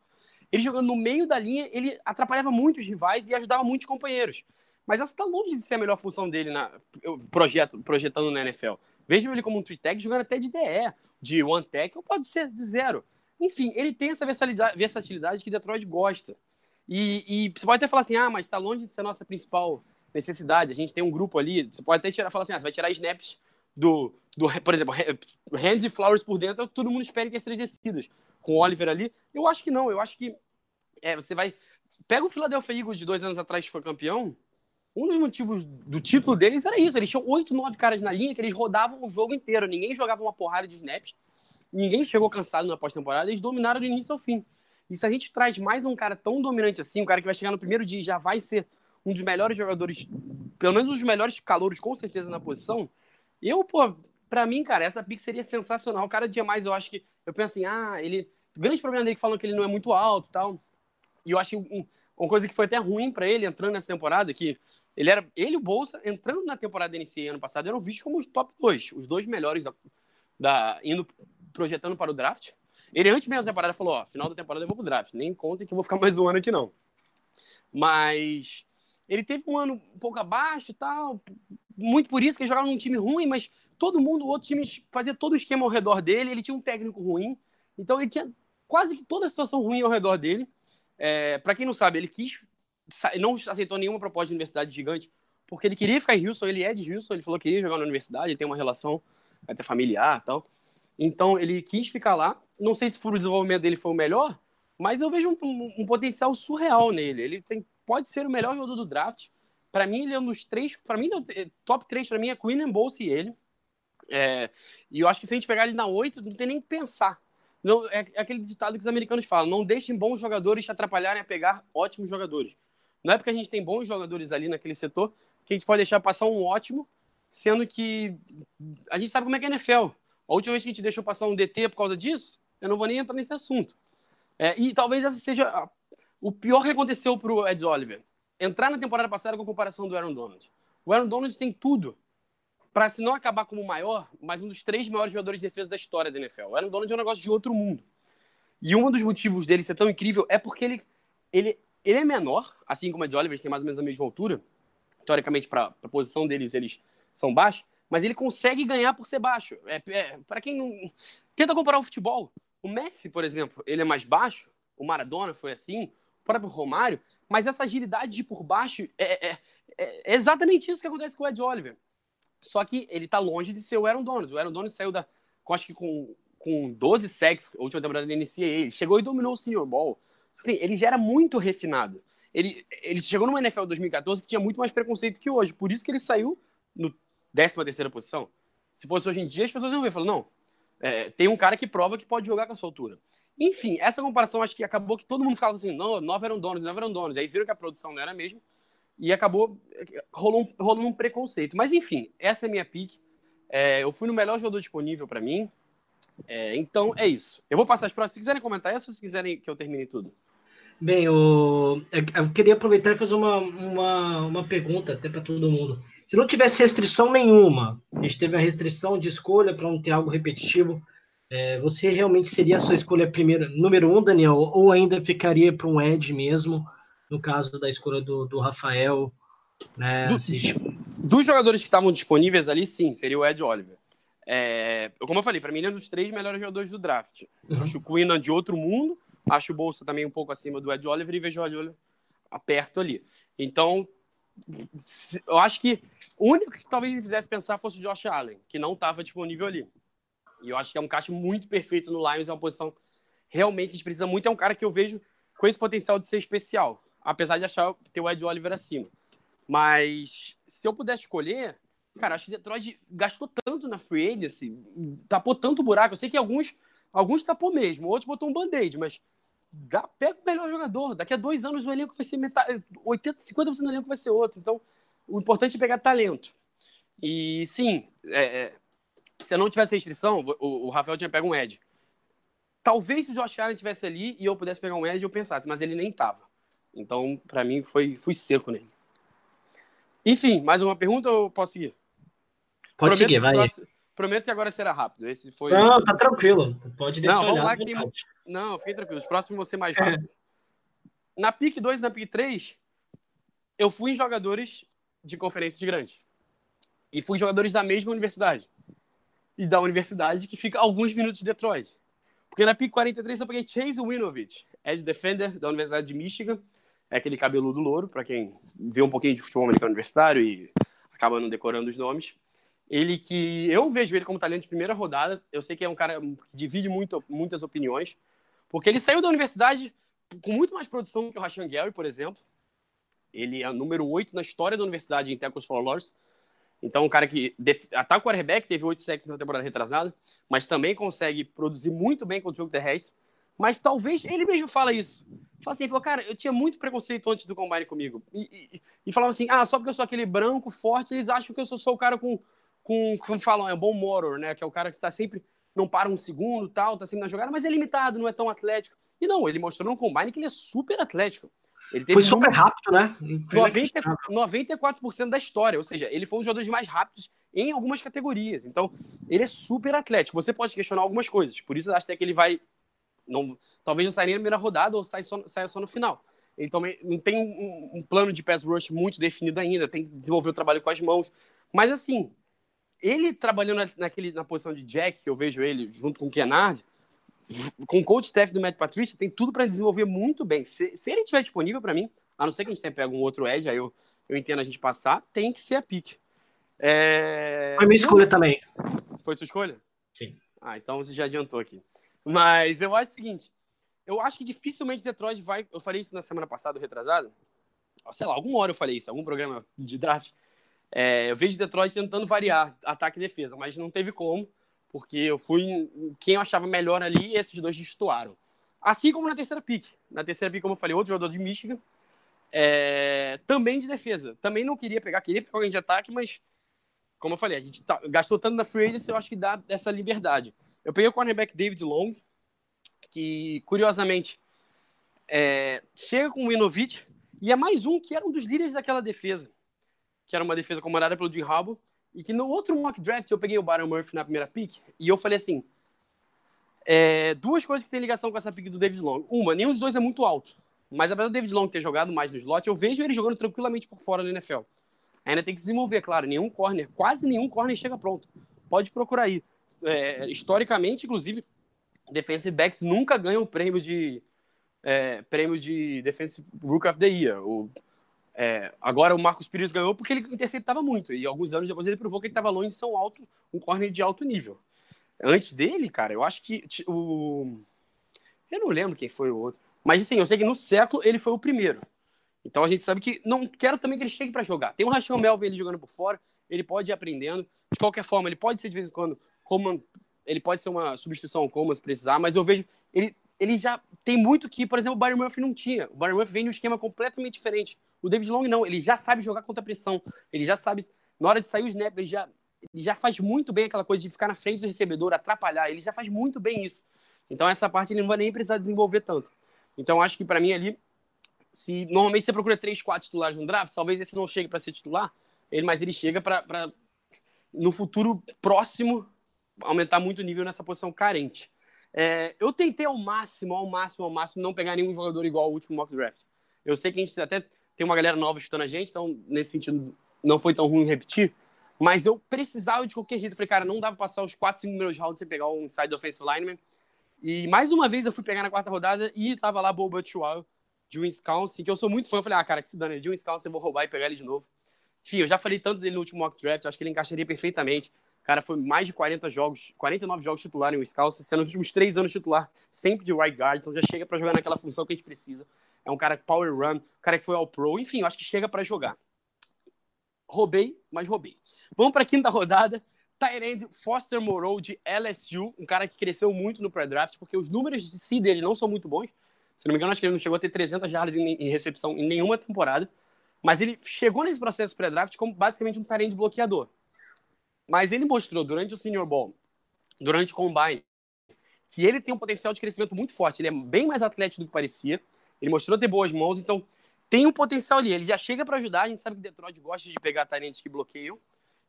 ele jogando no meio da linha, ele atrapalhava muito os rivais e ajudava muitos companheiros. Mas essa está longe de ser a melhor função dele na projeto, projetando na NFL. Vejo ele como um three tag jogando até de DE, de one tag, ou pode ser de zero. Enfim, ele tem essa versatilidade, que Detroit gosta. E, e, você pode até falar assim, ah, mas está longe de ser a nossa principal necessidade. A gente tem um grupo ali, você pode até tirar, falar assim, ah, você vai tirar snaps do, do por exemplo, hands e flowers por dentro, todo mundo espera que as três descidas. Com o Oliver ali, eu acho que não, eu acho que é, você vai... Pega o Philadelphia Eagles de dois anos atrás que foi campeão, um dos motivos do título deles era isso, eles tinham oito, nove caras na linha que eles rodavam o jogo inteiro, ninguém jogava uma porrada de snaps, ninguém chegou cansado na pós-temporada, eles dominaram do início ao fim. E se a gente traz mais um cara tão dominante assim, um cara que vai chegar no primeiro dia e já vai ser um dos melhores jogadores, pelo menos um dos melhores calouros com certeza na posição, eu, pô, pra mim, cara, essa pick seria sensacional. Cada dia mais eu acho que, eu penso assim, ah, ele, o grande problema dele é que falam que ele não é muito alto e tal, e eu acho que um, uma coisa que foi até ruim para ele entrando nessa temporada, que ele era ele e o Bolsa entrando na temporada da NCAA ano passado eram vistos como os top dois, os dois melhores da, da indo projetando para o draft. Ele, antes mesmo da temporada, falou: Ó, final da temporada eu vou pro draft. Nem contem que eu vou ficar mais um ano aqui, não. Mas ele teve um ano um pouco abaixo e tal. Muito por isso que ele jogava num time ruim, mas todo mundo, o outro time fazia todo o esquema ao redor dele. Ele tinha um técnico ruim. Então ele tinha quase que toda a situação ruim ao redor dele. É, para quem não sabe, ele quis. Não aceitou nenhuma proposta de universidade gigante, porque ele queria ficar em Houston. Ele é de Houston, ele falou que queria jogar na universidade, ele tem uma relação até familiar e tal. Então ele quis ficar lá. Não sei se o desenvolvimento dele foi o melhor, mas eu vejo um, um, potencial surreal nele. Ele tem, pode ser o melhor jogador do draft. Para mim, ele é um dos três. Para mim, top 3 para mim é Queen and Bolsa e ele. É, e eu acho que se a gente pegar ele na 8, não tem nem que pensar. Não, é, é, aquele ditado que os americanos falam: não deixem bons jogadores te atrapalharem a pegar ótimos jogadores. Não é porque a gente tem bons jogadores ali naquele setor que a gente pode deixar passar um ótimo, sendo que a gente sabe como é que é a NFL. A última vez que a gente deixou passar um DT por causa disso, eu não vou nem entrar nesse assunto. É, e talvez essa seja o pior que aconteceu para o Ed Oliver. Entrar na temporada passada com a comparação do Aaron Donald. O Aaron Donald tem tudo para, se não acabar como o maior, mas um dos três maiores jogadores de defesa da história da NFL. O Aaron Donald é um negócio de outro mundo. E um dos motivos dele ser tão incrível é porque ele, ele, ele é menor, assim como o Ed Oliver, têm mais ou menos a mesma altura. Teoricamente, para a posição deles, eles são baixos mas ele consegue ganhar por ser baixo. É, é para quem não tenta comparar o futebol, o Messi, por exemplo, ele é mais baixo, o Maradona foi assim, o próprio Romário, mas essa agilidade de por baixo é, é, é, é exatamente isso que acontece com o Ed Oliver. Só que ele está longe de ser o Aaron Donald. O Aaron Donald saiu da, acho que com, com 12 sacks, a última temporada da NCAA, ele chegou e dominou o Senior Ball. Sim, ele já era muito refinado. Ele, ele chegou numa NFL 2014 que tinha muito mais preconceito que hoje. Por isso que ele saiu no décima terceira posição. Se fosse hoje em dia, as pessoas iam ver, falam, não, é, tem um cara que prova que pode jogar com a sua altura. Enfim, essa comparação acho que acabou que todo mundo falava assim, não, nove eram donos, nove eram donos. Aí viram que a produção não era mesmo e acabou, rolou rolou um preconceito. Mas enfim, essa é a minha pick. É, eu fui no melhor jogador disponível para mim. É, então é isso. Eu vou passar as próximas. Se quiserem comentar essa ou se quiserem que eu termine tudo. Bem, eu, eu queria aproveitar e fazer uma, uma, uma pergunta até para todo mundo. Se não tivesse restrição nenhuma, a gente teve a restrição de escolha para não ter algo repetitivo, é, você realmente seria a sua escolha primeira, número um, Daniel, ou ainda ficaria para um Ed mesmo, no caso da escolha do, do Rafael? Né, do, dos jogadores que estavam disponíveis ali, sim, seria o Ed Oliver. É, como eu falei, para mim ele é um dos três melhores jogadores do draft. Uhum. Acho o Queen de outro mundo, Acho o Bolsa também um pouco acima do Ed Oliver e vejo o Ed Oliver perto ali. Então, eu acho que o único que talvez me fizesse pensar fosse o Josh Allen, que não estava disponível ali. E eu acho que é um caixa muito perfeito no Lions, é uma posição realmente que a gente precisa muito. É um cara que eu vejo com esse potencial de ser especial, apesar de achar ter o Ed Oliver acima. Mas se eu pudesse escolher, cara, acho que Detroit gastou tanto na free agency, tapou tanto buraco. Eu sei que alguns Alguns tapou mesmo, outros botou um band-aid, mas dá, pega o melhor jogador. Daqui a dois anos o elenco vai ser metade, 80, 50% do elenco vai ser outro. Então, o importante é pegar talento. E sim, é, é, se eu não tivesse restrição, o, o Rafael tinha pego um Ed. Talvez se o Josh Allen tivesse ali e eu pudesse pegar um Ed, eu pensasse, mas ele nem tava. Então, para mim, foi fui seco nele. Enfim, mais uma pergunta ou posso seguir? Pode Prometo seguir, vai. próximo- Prometo que agora será rápido. Esse foi. Não, tá tranquilo. Pode Não, detalhar. vamos lá que tem. Não, fiquem tranquilos. Os próximos vão ser mais É. rápidos. Na pick 2 e na pick 3, eu fui em jogadores de conferências grandes. E fui em jogadores da mesma universidade. E da universidade que fica alguns minutos de Detroit. Porque na pick 43 eu peguei Chase Winovich, edge defender da Universidade de Michigan. É aquele cabeludo louro, para quem vê um pouquinho de futebol americano universitário e acaba não decorando os nomes. Ele que eu vejo ele como talento de primeira rodada. Eu sei que é um cara que divide muito, muitas opiniões, porque ele saiu da universidade com muito mais produção que o Rashan Gary, por exemplo. Ele é número 8 na história da universidade em tackles for loss. Então, um cara que ataca o quarterback, teve 8 sacks na temporada retrasada, mas também consegue produzir muito bem contra o jogo terrestre. Mas talvez ele mesmo fala isso. Fala assim, ele falou, cara, eu tinha muito preconceito antes do combine comigo. E, e, e falava assim, ah, só porque eu sou aquele branco forte, eles acham que eu sou só o cara com, com como falam, é um bom motor, né? Que é o cara que tá sempre, não para um segundo tal, tá sempre na jogada, mas é limitado, não é tão atlético. E não, ele mostrou no combine que ele é super atlético. Ele Foi super número- rápido, né? 90, 94% da história, ou seja, ele foi um dos jogadores mais rápidos em algumas categorias. Então, ele é super atlético. Você pode questionar algumas coisas, por isso eu acho até que ele vai. Não, talvez não saia nem na primeira rodada ou saia só, saia só no final. Ele também não tem um, um plano de pass rush muito definido ainda, tem que desenvolver o trabalho com as mãos. Mas assim, ele trabalhando na- naquele, na posição de Jack, que eu vejo ele junto com o Kennard, com o coach staff do Matt Patricia, tem tudo para desenvolver muito bem. Se, se ele estiver disponível para mim, a não ser que a gente tenha pego um outro edge, aí eu, eu entendo a gente passar, tem que ser a pique. É... Foi minha escolha também. Foi sua escolha? Sim. Ah, então você já adiantou aqui. Mas eu acho o seguinte, eu acho que dificilmente Detroit vai... Eu falei isso na semana passada, retrasado. Sei lá, alguma hora eu falei isso, algum programa de draft. É, eu vejo Detroit tentando variar ataque e defesa, mas não teve como, porque eu fui em quem eu achava melhor ali e esses dois destoaram. Assim como na terceira pick. Na terceira pick, como eu falei, outro jogador de Michigan, é, também de defesa. Também não queria pegar, queria pegar alguém de ataque, mas como eu falei, a gente tá- gastou tanto na free agency, eu acho que dá essa liberdade. Eu peguei o cornerback David Long, que curiosamente é, chega com o Winovich, e é mais um que era um dos líderes daquela defesa, que era uma defesa comandada pelo Jim Harbaugh, e que no outro mock draft eu peguei o Byron Murphy na primeira pick, e eu falei assim, é, duas coisas que tem ligação com essa pick do David Long. Uma, nenhum dos dois é muito alto, mas apesar do David Long ter jogado mais no slot, eu vejo ele jogando tranquilamente por fora na NFL. Ainda tem que desenvolver, claro, nenhum corner, quase nenhum corner chega pronto. Pode procurar aí. É, historicamente, inclusive, defensive backs nunca ganham o prêmio de é, prêmio de Defensive Rook of the Year. O, é, agora o Marcos Pires ganhou porque ele interceptava muito. E alguns anos depois ele provou que ele estava longe de ser um, alto, um corner de alto nível. Antes dele, cara, eu acho que o. Eu não lembro quem foi o outro. Mas assim, eu sei que no século ele foi o primeiro. Então a gente sabe que não quero também que ele chegue para jogar. Tem o Rachel Melvin ele jogando por fora, ele pode ir aprendendo. De qualquer forma, ele pode ser de vez em quando como ele pode ser uma substituição como se precisar, mas eu vejo ele ele já tem muito que, por exemplo, o Byron Murphy não tinha. O Byron Murphy vem de um esquema completamente diferente. O David Long não, ele já sabe jogar contra a pressão. Ele já sabe na hora de sair o snap, ele já ele já faz muito bem aquela coisa de ficar na frente do recebedor, atrapalhar. Ele já faz muito bem isso. Então essa parte ele não vai nem precisar desenvolver tanto. Então acho que para mim ali se normalmente você procura três, quatro titulares no draft, talvez esse não chegue para ser titular, ele, mas ele chega para no futuro próximo aumentar muito o nível nessa posição carente. É, eu tentei ao máximo, ao máximo, ao máximo não pegar nenhum jogador igual ao último mock draft. Eu sei que a gente até tem uma galera nova chutando a gente, então nesse sentido não foi tão ruim repetir, mas eu precisava de qualquer jeito. Falei, cara, não dá pra passar os 4, 5 primeiros rounds sem pegar um inside offensive lineman. E mais uma vez eu fui pegar na quarta rodada e tava lá Boba Chual de Wisconsin, que eu sou muito fã. Eu falei, ah, cara, que se dane, de Wisconsin eu vou roubar e pegar ele de novo. Enfim, eu já falei tanto dele no último mock draft, acho que ele encaixaria perfeitamente. Cara foi mais de 40 jogos, 49 jogos titular em Wisconsin, sendo os últimos três anos titular sempre de right guard, então já chega pra jogar naquela função que a gente precisa. É um cara power run, um cara que foi ao pro, enfim, eu acho que chega pra jogar. Roubei, mas roubei. Vamos pra quinta rodada. Tyrande Foster Moreau de LSU, um cara que cresceu muito no pré-draft, porque os números de si dele não são muito bons. Se não me engano, acho que ele não chegou a ter 300 jardas em, em recepção em nenhuma temporada. Mas ele chegou nesse processo pré-draft como basicamente um Tyrande bloqueador. Mas ele mostrou durante o Senior Bowl, durante o Combine, que ele tem um potencial de crescimento muito forte. Ele é bem mais atlético do que parecia. Ele mostrou ter boas mãos, então tem um potencial ali. Ele já chega para ajudar. A gente sabe que Detroit gosta de pegar talentos que bloqueiam.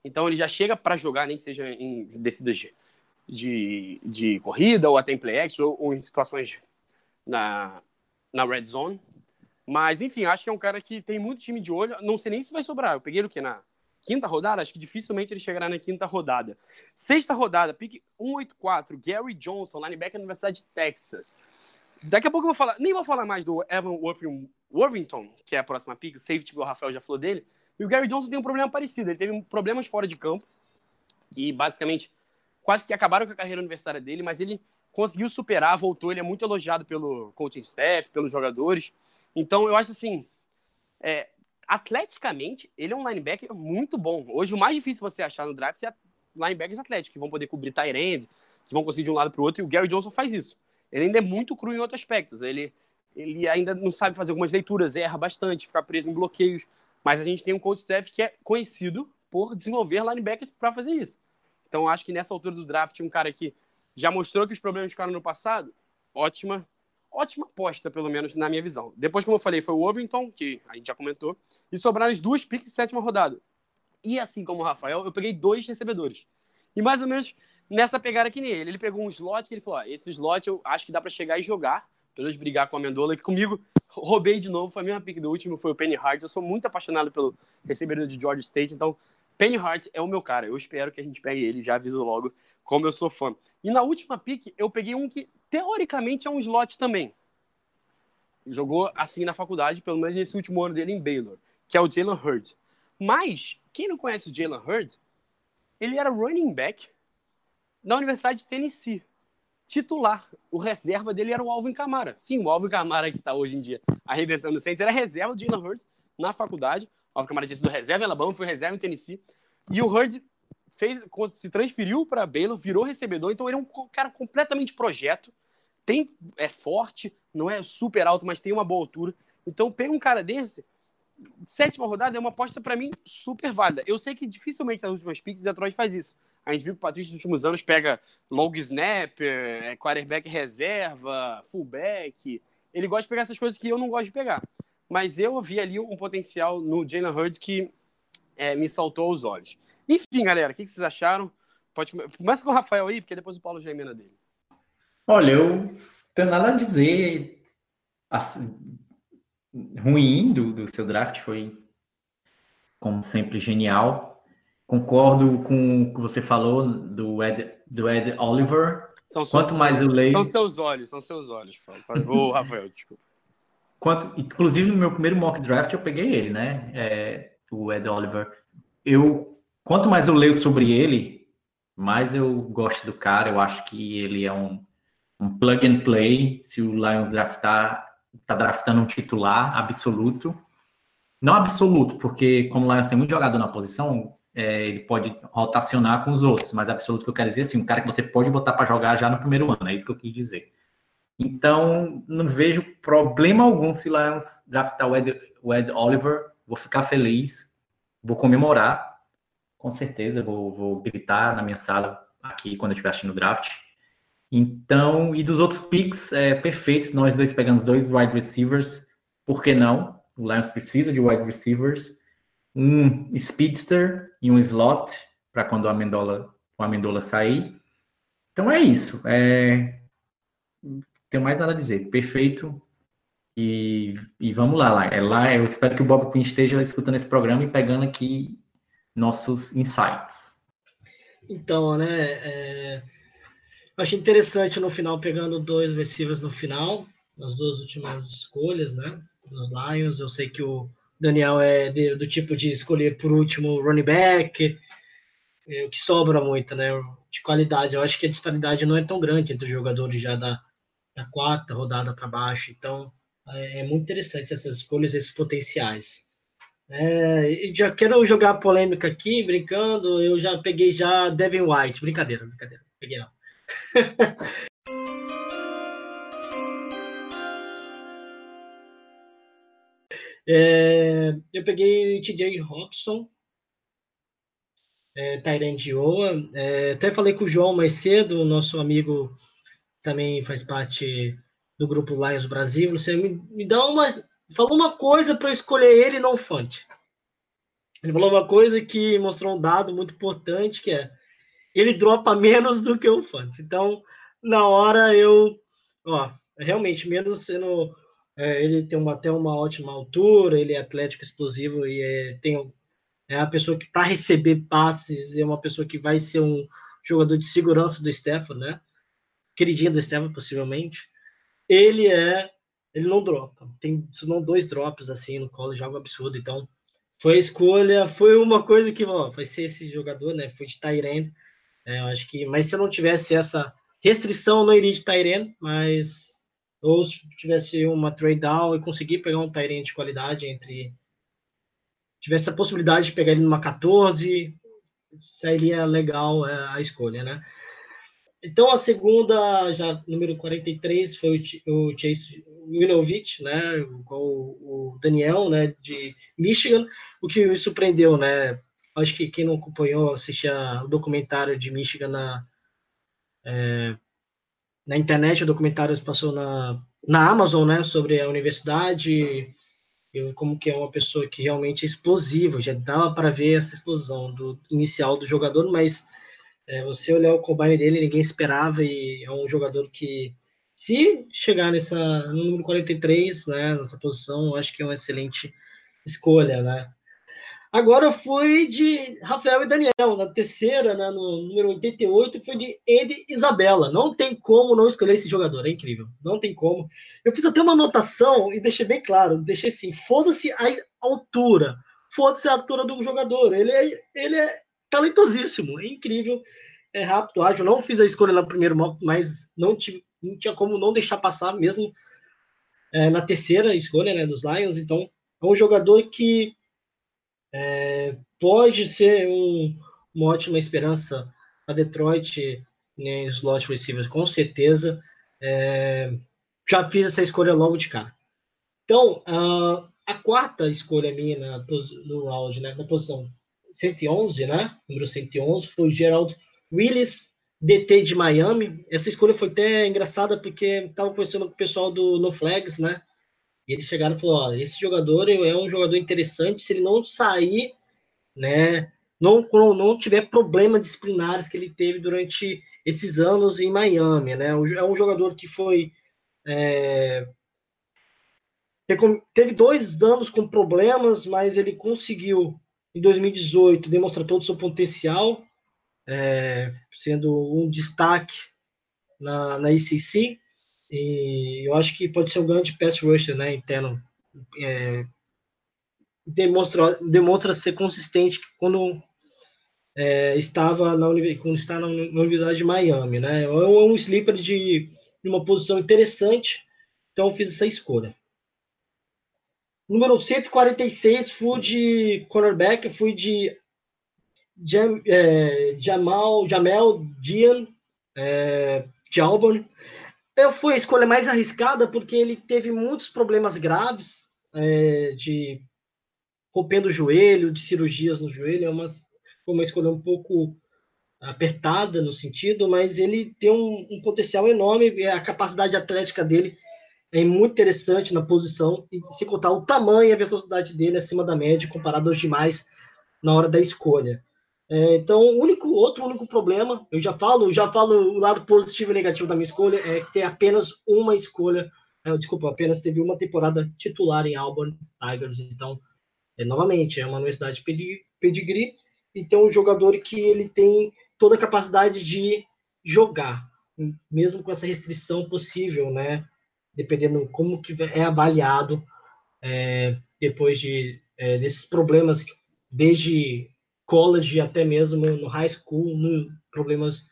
Então ele já chega para jogar, nem que seja em descidas de, de, de corrida ou até em play action ou, ou em situações na, na red zone. Mas, enfim, acho que é um cara que tem muito time de olho. Não sei nem se vai sobrar. Eu peguei ele o quê? Na quinta rodada? Acho que dificilmente ele chegará na quinta rodada. Sexta rodada, pick 184, Gary Johnson, linebacker da Universidade de Texas. Daqui a pouco eu vou falar, nem vou falar mais do Evan Worthington, que é a próxima pick, o safety, o Rafael já falou dele. E o Gary Johnson tem um problema parecido. Ele teve problemas fora de campo, que basicamente quase que acabaram com a carreira universitária dele, mas ele conseguiu superar, voltou. Ele é muito elogiado pelo coaching staff, pelos jogadores. Então, eu acho assim, é, atleticamente, ele é um linebacker muito bom. Hoje, o mais difícil você achar no draft é linebackers atléticos, que vão poder cobrir tight ends, que vão conseguir de um lado para o outro, e o Gary Johnson faz isso. Ele ainda é muito cru em outros aspectos. Ele, ele ainda não sabe fazer algumas leituras, erra bastante, fica preso em bloqueios. Mas a gente tem um coach staff que é conhecido por desenvolver linebackers para fazer isso. Então, acho que nessa altura do draft, um cara que já mostrou que os problemas ficaram no passado, ótima ótima aposta, pelo menos na minha visão. Depois, como eu falei, foi o Ovington, que a gente já comentou, e sobraram as duas piques sétima rodada. E assim como o Rafael, eu peguei dois recebedores. E mais ou menos nessa pegada que nem ele. Pegou um slot que ele falou: ó, esse slot eu acho que dá para chegar e jogar, pelo menos brigar com a Mendola, que comigo roubei de novo, foi a mesma pique do último, foi o Penny Hart. Eu sou muito apaixonado pelo recebedor de Georgia State, então Penny Hart é o meu cara. Eu espero que a gente pegue ele, já aviso logo, como eu sou fã. E na última pique, eu peguei um que teoricamente é um slot também. Jogou assim na faculdade, pelo menos nesse último ano dele em Baylor, que é o Jalen Hurd. Mas, quem não conhece o Jalen Hurd, ele era running back na Universidade de Tennessee. Titular. O reserva dele era o Alvin Kamara. Sim, o Alvin Kamara que está hoje em dia arrebentando o Saints era reserva do Jalen Hurd na faculdade. O Alvin Kamara tinha sido reserva em Alabama, foi reserva em Tennessee. E o Hurd fez, se transferiu para Baylor, virou recebedor, então ele é um cara completamente projeto tem, é forte, não é super alto, mas tem uma boa altura. Então, pega um cara desse, sétima rodada é uma aposta para mim super válida. Eu sei que dificilmente nas últimas picks Detroit faz isso. A gente viu que o Patrício nos últimos anos pega long snapper, é, quarterback reserva, fullback. Ele gosta de pegar essas coisas que eu não gosto de pegar. Mas eu vi ali um potencial no Jalen Hurts que é, me saltou aos olhos. Enfim, galera, o que vocês acharam? Pode começa com o Rafael aí, porque depois o Paulo já emenda dele. Olha, eu tenho nada a dizer assim, ruim do, do seu draft, foi, como sempre, genial. Concordo com o que você falou do Ed, do Ed Oliver. São Quanto mais eu leio. São seus olhos, são seus olhos. Ô, Rafael, desculpa. Quanto, inclusive, no meu primeiro mock draft, eu peguei ele, né? É, o Ed Oliver. Eu, quanto mais eu leio sobre ele, mais eu gosto do cara. Eu acho que ele é um um plug and play, se o Lions draftar, tá draftando um titular absoluto. Não absoluto, porque como o Lions tem muito jogador na posição, é, ele pode rotacionar com os outros, mas absoluto que eu quero dizer assim, um cara que você pode botar para jogar já no primeiro ano, é isso que eu quis dizer. Então, não vejo problema algum se Lions draftar o Ed, o Ed Oliver, vou ficar feliz, vou comemorar, com certeza, vou, vou gritar na minha sala aqui quando eu estiver assistindo o draft. Então, e dos outros picks, é perfeito. Nós dois pegamos dois wide receivers. Por que não? O Lions precisa de wide receivers. Um speedster e um slot para quando o Amendola, o Amendola sair. Então é isso. É... Não tenho mais nada a dizer. Perfeito. E, e vamos lá, lá. É lá. Eu espero que o Bob Quinn esteja escutando esse programa e pegando aqui nossos insights. Então, né? É achei interessante no final, pegando dois receivers no final, nas duas últimas escolhas, né? Nos Lions. Eu sei que o Daniel é de, do tipo de escolher por último running back, é, o que sobra muito, né? De qualidade. Eu acho que a disparidade não é tão grande entre os jogadores já da, da quarta rodada para baixo. Então, é, é, muito interessante essas escolhas, esses potenciais. É, já quero jogar polêmica aqui, brincando. Eu já peguei já Devin White. Brincadeira, brincadeira. Peguei não. é, eu peguei TJ Robson. é, Tyrande Iowa. É, até falei com o João mais cedo, nosso amigo também faz parte do grupo Lions Brasil. Você me, me dá uma. Falou uma coisa para escolher ele não Fante. Ele falou uma coisa que mostrou um dado muito importante, que é ele dropa menos do que o Fante. Então, na hora eu. Ó, realmente, menos sendo. É, ele tem uma, até uma ótima altura, ele é atlético explosivo e é, tem é a pessoa que para receber passes é uma pessoa que vai ser um jogador de segurança do Stefan, né? Queridinho do Stefan, possivelmente. Ele é, ele não dropa. Tem não dois drops assim no colo, jogo absurdo. Então, foi a escolha, foi uma coisa que, ó, vai ser esse jogador, né? Foi de Tyrene. É, eu acho que, mas se eu não tivesse essa restrição, eu não iria de Tyrene, mas ou se tivesse uma trade down e conseguir pegar um Tyrene de qualidade entre tivesse a possibilidade de pegar ele numa 14, seria legal é, a escolha, né? Então a segunda, já número 43, foi o, Chase Winovich, né? O, o Daniel, né? De Michigan. O que me surpreendeu, né? Acho que quem não acompanhou, assistia o documentário de Michigan na, é, na internet, o documentário passou na, na Amazon, né? Sobre a universidade eu como que é uma pessoa que realmente é explosiva, já dava para ver essa explosão do inicial do jogador, mas é, você olhar o combine dele, ninguém esperava e é um jogador que se chegar nessa no número 43, né, nessa posição, acho que é uma excelente escolha, né? Agora eu fui de Rafael e Daniel, na terceira, né, no número 88, foi de Ed Isabela. Não tem como não escolher esse jogador, é incrível. Não tem como. Eu fiz até uma anotação e deixei bem claro, deixei assim, foda-se a altura, foda-se a altura do jogador. Ele é, ele é talentosíssimo, é incrível, é rápido, ágil. Não fiz a escolha no primeiro mock, mas não, tive, não tinha como não deixar passar mesmo é, na terceira escolha né, dos Lions. Então, é um jogador que é, pode ser um, uma ótima esperança a Detroit né, slot receivers, com certeza. É, já fiz essa escolha logo de cá. Então, a, a quarta escolha minha na, no áudio, né, na posição 111, né, número 111, foi o Gerald Willis, DT de Miami. Essa escolha foi até engraçada porque estava conhecendo o pessoal do No Flags, né? E eles chegaram e falaram: esse jogador é um jogador interessante, se ele não sair, né, não, não tiver problemas disciplinares que ele teve durante esses anos em Miami, né? É um jogador que foi. É, teve dois anos com problemas, mas ele conseguiu, em 2018, demonstrar todo o seu potencial, é, sendo um destaque na, na ICC. E eu acho que pode ser um grande pass rusher, né, interno. É, demonstra, demonstra ser consistente quando é, estava na, quando está na, Universidade de Miami, né? É um sleeper de, de uma posição interessante, então eu fiz essa escolha. Número 146, fui de cornerback, fui de Jam, é, Jamal, Jamel Dian, é, de Auburn. Eu fui a escolha mais arriscada porque ele teve muitos problemas graves é, de rompendo o joelho, de cirurgias no joelho. É uma, foi uma escolha um pouco apertada no sentido, mas ele tem um, um potencial enorme. A capacidade atlética dele é muito interessante na posição, e se contar o tamanho e a velocidade dele acima da média comparado aos demais na hora da escolha. É, então, o único outro único problema, eu já falo, já falo o lado positivo e negativo da minha escolha é que tem apenas uma escolha, é, desculpa, apenas teve uma temporada titular em Auburn Tigers, então, é, novamente, é uma universidade pedigree e tem um jogador que ele tem toda a capacidade de jogar, mesmo com essa restrição possível, né? Dependendo como que é avaliado é, depois de é, desses problemas desde college, até mesmo no high school, no, problemas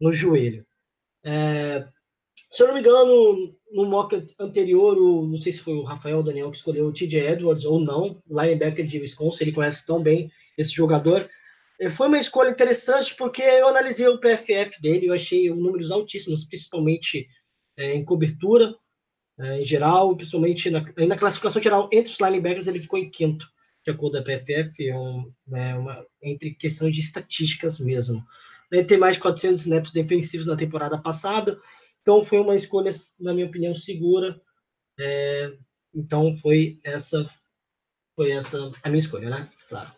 no joelho. É, se eu não me engano, no mock anterior, o, não sei se foi o Rafael Daniel que escolheu o TJ Edwards ou não, linebacker de Wisconsin, ele conhece tão bem esse jogador. É, foi uma escolha interessante porque eu analisei o PFF dele, eu achei números altíssimos, principalmente é, em cobertura, é, em geral, principalmente na, na classificação geral entre os linebackers, ele ficou em quinto acordo com a PFF, é um, né, uma, entre questão de estatísticas mesmo. Ele tem mais de 400 snaps defensivos na temporada passada, então foi uma escolha, na minha opinião, segura. É, então foi essa foi essa a minha escolha, né? Claro.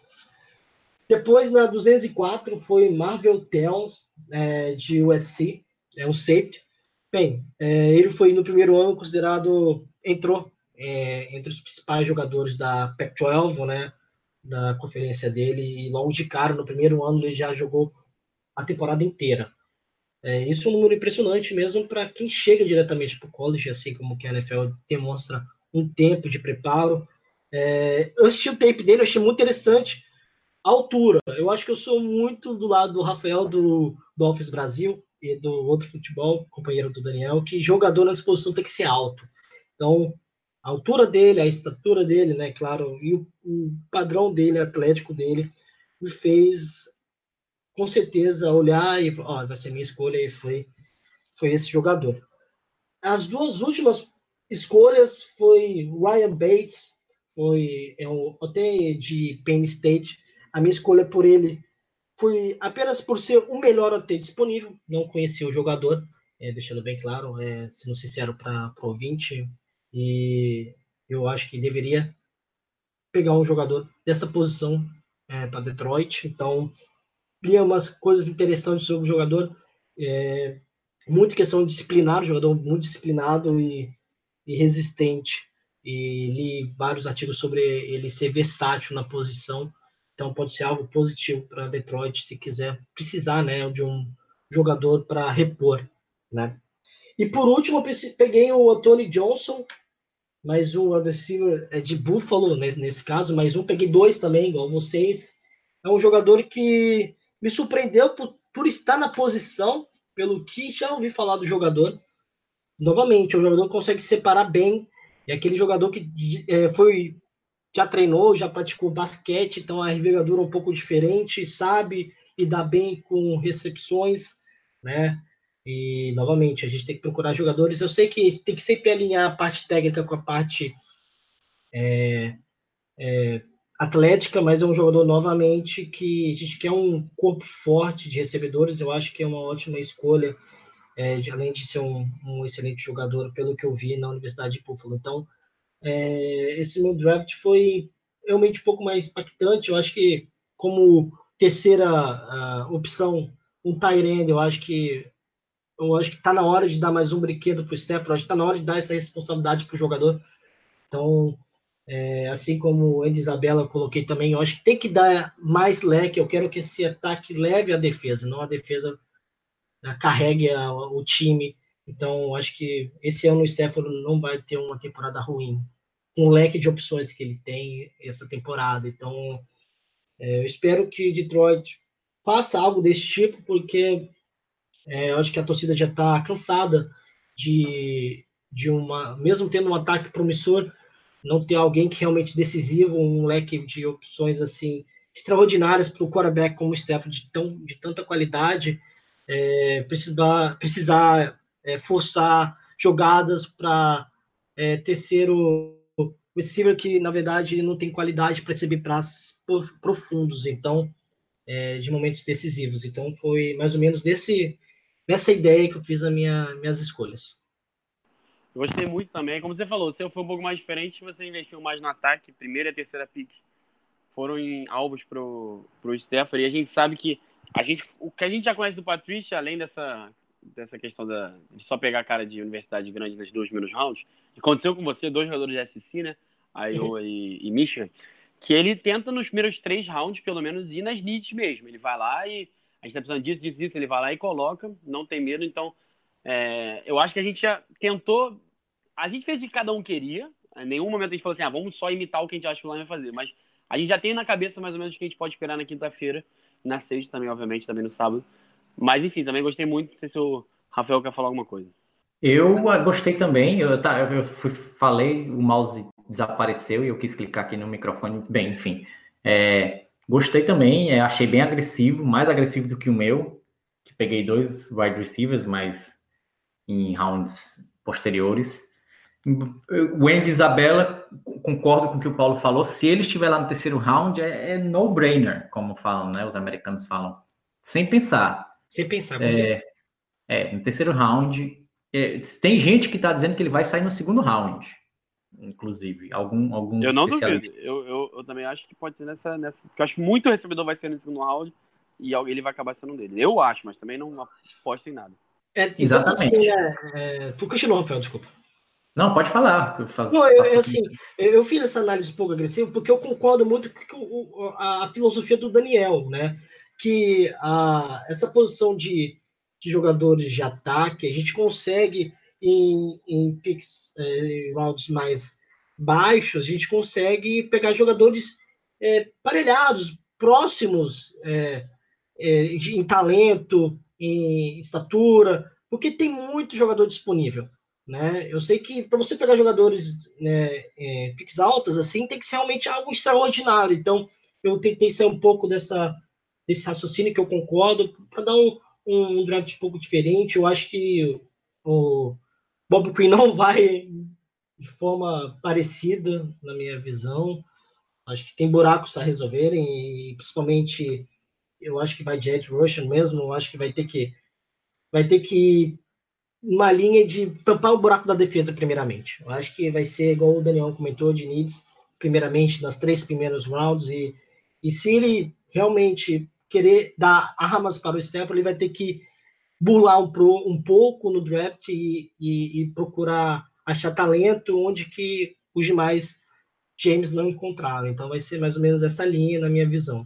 Depois, na 204, foi Marvel Tales, é, de USC, é um safety. Bem, é, ele foi no primeiro ano considerado, entrou é, entre os principais jogadores da Pac-12, né, da conferência dele, e logo de cara, no primeiro ano, ele já jogou a temporada inteira. É, isso é um número impressionante mesmo para quem chega diretamente para o college, assim como que a NFL demonstra um tempo de preparo. É, eu assisti o tape dele, achei muito interessante a altura. Eu acho que eu sou muito do lado do Rafael do, do Office Brasil e do outro futebol, companheiro do Daniel, que jogador na disposição tem que ser alto. Então, a altura dele, a estatura dele, né, claro, e o, o padrão dele, atlético dele, me fez com certeza olhar e ó, vai ser minha escolha e foi foi esse jogador. As duas últimas escolhas foi Ryan Bates, foi é um OT de Penn State. A minha escolha por ele foi apenas por ser o melhor OT disponível. Não conhecia o jogador, é, deixando bem claro, é, sendo sincero para o ouvinte, e eu acho que deveria pegar um jogador dessa posição é, para Detroit. Então, li umas coisas interessantes sobre o jogador. É, muito questão disciplinar, jogador muito disciplinado e, e, resistente. E li vários artigos sobre ele ser versátil na posição. Então pode ser algo positivo para Detroit se quiser precisar, né, de um jogador para repor, né? E por último, eu peguei o Tony Johnson, mais um receiver é de Buffalo, nesse, caso, mais um, peguei dois também, igual vocês. É um jogador que me surpreendeu por, por estar na posição, pelo que já ouvi falar do jogador. Novamente, um jogador consegue separar bem. É aquele jogador que é, foi já treinou, já praticou basquete, então a envergadura é um pouco diferente, sabe lidar bem com recepções, né? E, novamente, a gente tem que procurar jogadores. Eu sei que tem que sempre alinhar a parte técnica com a parte é, é, atlética, mas é um jogador, novamente, que a gente quer um corpo forte de recebedores. Eu acho que é uma ótima escolha, é, além de ser um, um, excelente jogador, pelo que eu vi na Universidade de Buffalo. Então, é, esse meu draft foi realmente um pouco mais impactante. Eu acho que, como terceira uh, opção, um Tyrande, eu acho que eu acho que está na hora de dar mais um brinquedo para o Steph, acho que está na hora de dar essa responsabilidade para o jogador. Então, é, assim como o Isabela coloquei também, eu acho que tem que dar mais leque. Eu quero que esse ataque leve a defesa, não a defesa né, carregue a, o time. Então, acho que esse ano o Stephen não vai ter uma temporada ruim, com o leque de opções que ele tem essa temporada. Então, é, eu espero que Detroit faça algo desse tipo, porque é, eu acho que a torcida já está cansada de, de uma, mesmo tendo um ataque promissor, não ter alguém que realmente decisivo, um leque de opções assim extraordinárias para o quarterback como o Stephen de, tão, de tanta qualidade, é, precisar, precisar é, forçar jogadas para é, terceiro receiver que na verdade não tem qualidade para receber passes profundos, então é, de momentos decisivos. Então foi mais ou menos desse nessa ideia que eu fiz as minha, minhas escolhas. Eu gostei muito também. Como você falou, o seu foi um pouco mais diferente, você investiu mais no ataque. Primeira e terceira pick foram em alvos pro, pro Stephanie. E a gente sabe que a gente, o que a gente já conhece do Patrícia, além dessa, dessa questão da, de só pegar a cara de universidade grande nas dois primeiros rounds, aconteceu com você, dois jogadores de SC, né? Iowa uhum. e, e Michigan, que ele tenta nos primeiros três rounds, pelo menos, ir nas needs mesmo. Ele vai lá e a gente tá precisando disso, disso, disso. Ele vai lá e coloca, não tem medo. Então, é, eu acho que a gente já tentou. A gente fez o que cada um queria. Em nenhum momento a gente falou assim, ah, vamos só imitar o que a gente acha que o Lion vai fazer. Mas a gente já tem na cabeça mais ou menos o que a gente pode esperar na quinta-feira. Na sexta também, obviamente, também no sábado. Mas enfim, também gostei muito. Não sei se o Rafael quer falar alguma coisa. Eu ah, gostei também. Eu, tá, eu fui, falei, o mouse desapareceu e eu quis clicar aqui no microfone. Bem, enfim. É, Gostei também, é, achei bem agressivo, mais agressivo do que o meu, que peguei dois wide receivers, mas em rounds posteriores. O Andy Isabella, concordo com o que o Paulo falou. Se ele estiver lá no terceiro round, é, é no-brainer, como falam, né? Os americanos falam. Sem pensar. Sem pensar, com É, é, no terceiro round. é, tem gente que está dizendo que ele vai sair no segundo round, inclusive. Algum, alguns Eu não duvido. Eu, eu, eu também acho que pode ser nessa, nessa. Porque eu acho que muito recebedor vai ser no segundo round e alguém- ele vai acabar sendo um dele. Eu acho, mas também não aposto em nada. É, então, Exatamente. assim, é, é, tu continua, Rafael, desculpa. Não, pode falar. Eu faço, Não, eu, faço eu, assim, eu fiz essa análise um pouco agressiva porque eu concordo muito com a, a filosofia do Daniel, né? Que a, essa posição de, de jogadores de ataque, a gente consegue em, em picks, eh, rounds mais baixos, a gente consegue pegar jogadores eh, parelhados, próximos eh, de- em talento, em estatura, porque tem muito jogador disponível né? Eu sei que para você pegar jogadores né, é, picks altas assim, tem que ser realmente algo extraordinário. Então, eu tentei ser um pouco dessa desse raciocínio que eu concordo para dar um, um draft um pouco diferente. Eu acho que o Bob Quinn não vai de forma parecida na minha visão. Acho que tem buracos a resolverem e principalmente eu acho que vai de Ed Russian mesmo. Eu acho que vai ter que vai ter que uma linha de tampar o buraco da defesa, primeiramente. Eu acho que vai ser, igual o Daniel comentou, de needs, primeiramente, nas três primeiros rounds. E, e se ele realmente querer dar armas para o Stanford, ele vai ter que burlar um, pro, um pouco no draft e, e, e procurar achar talento onde que os demais James não encontraram. Então vai ser mais ou menos essa linha, na minha visão.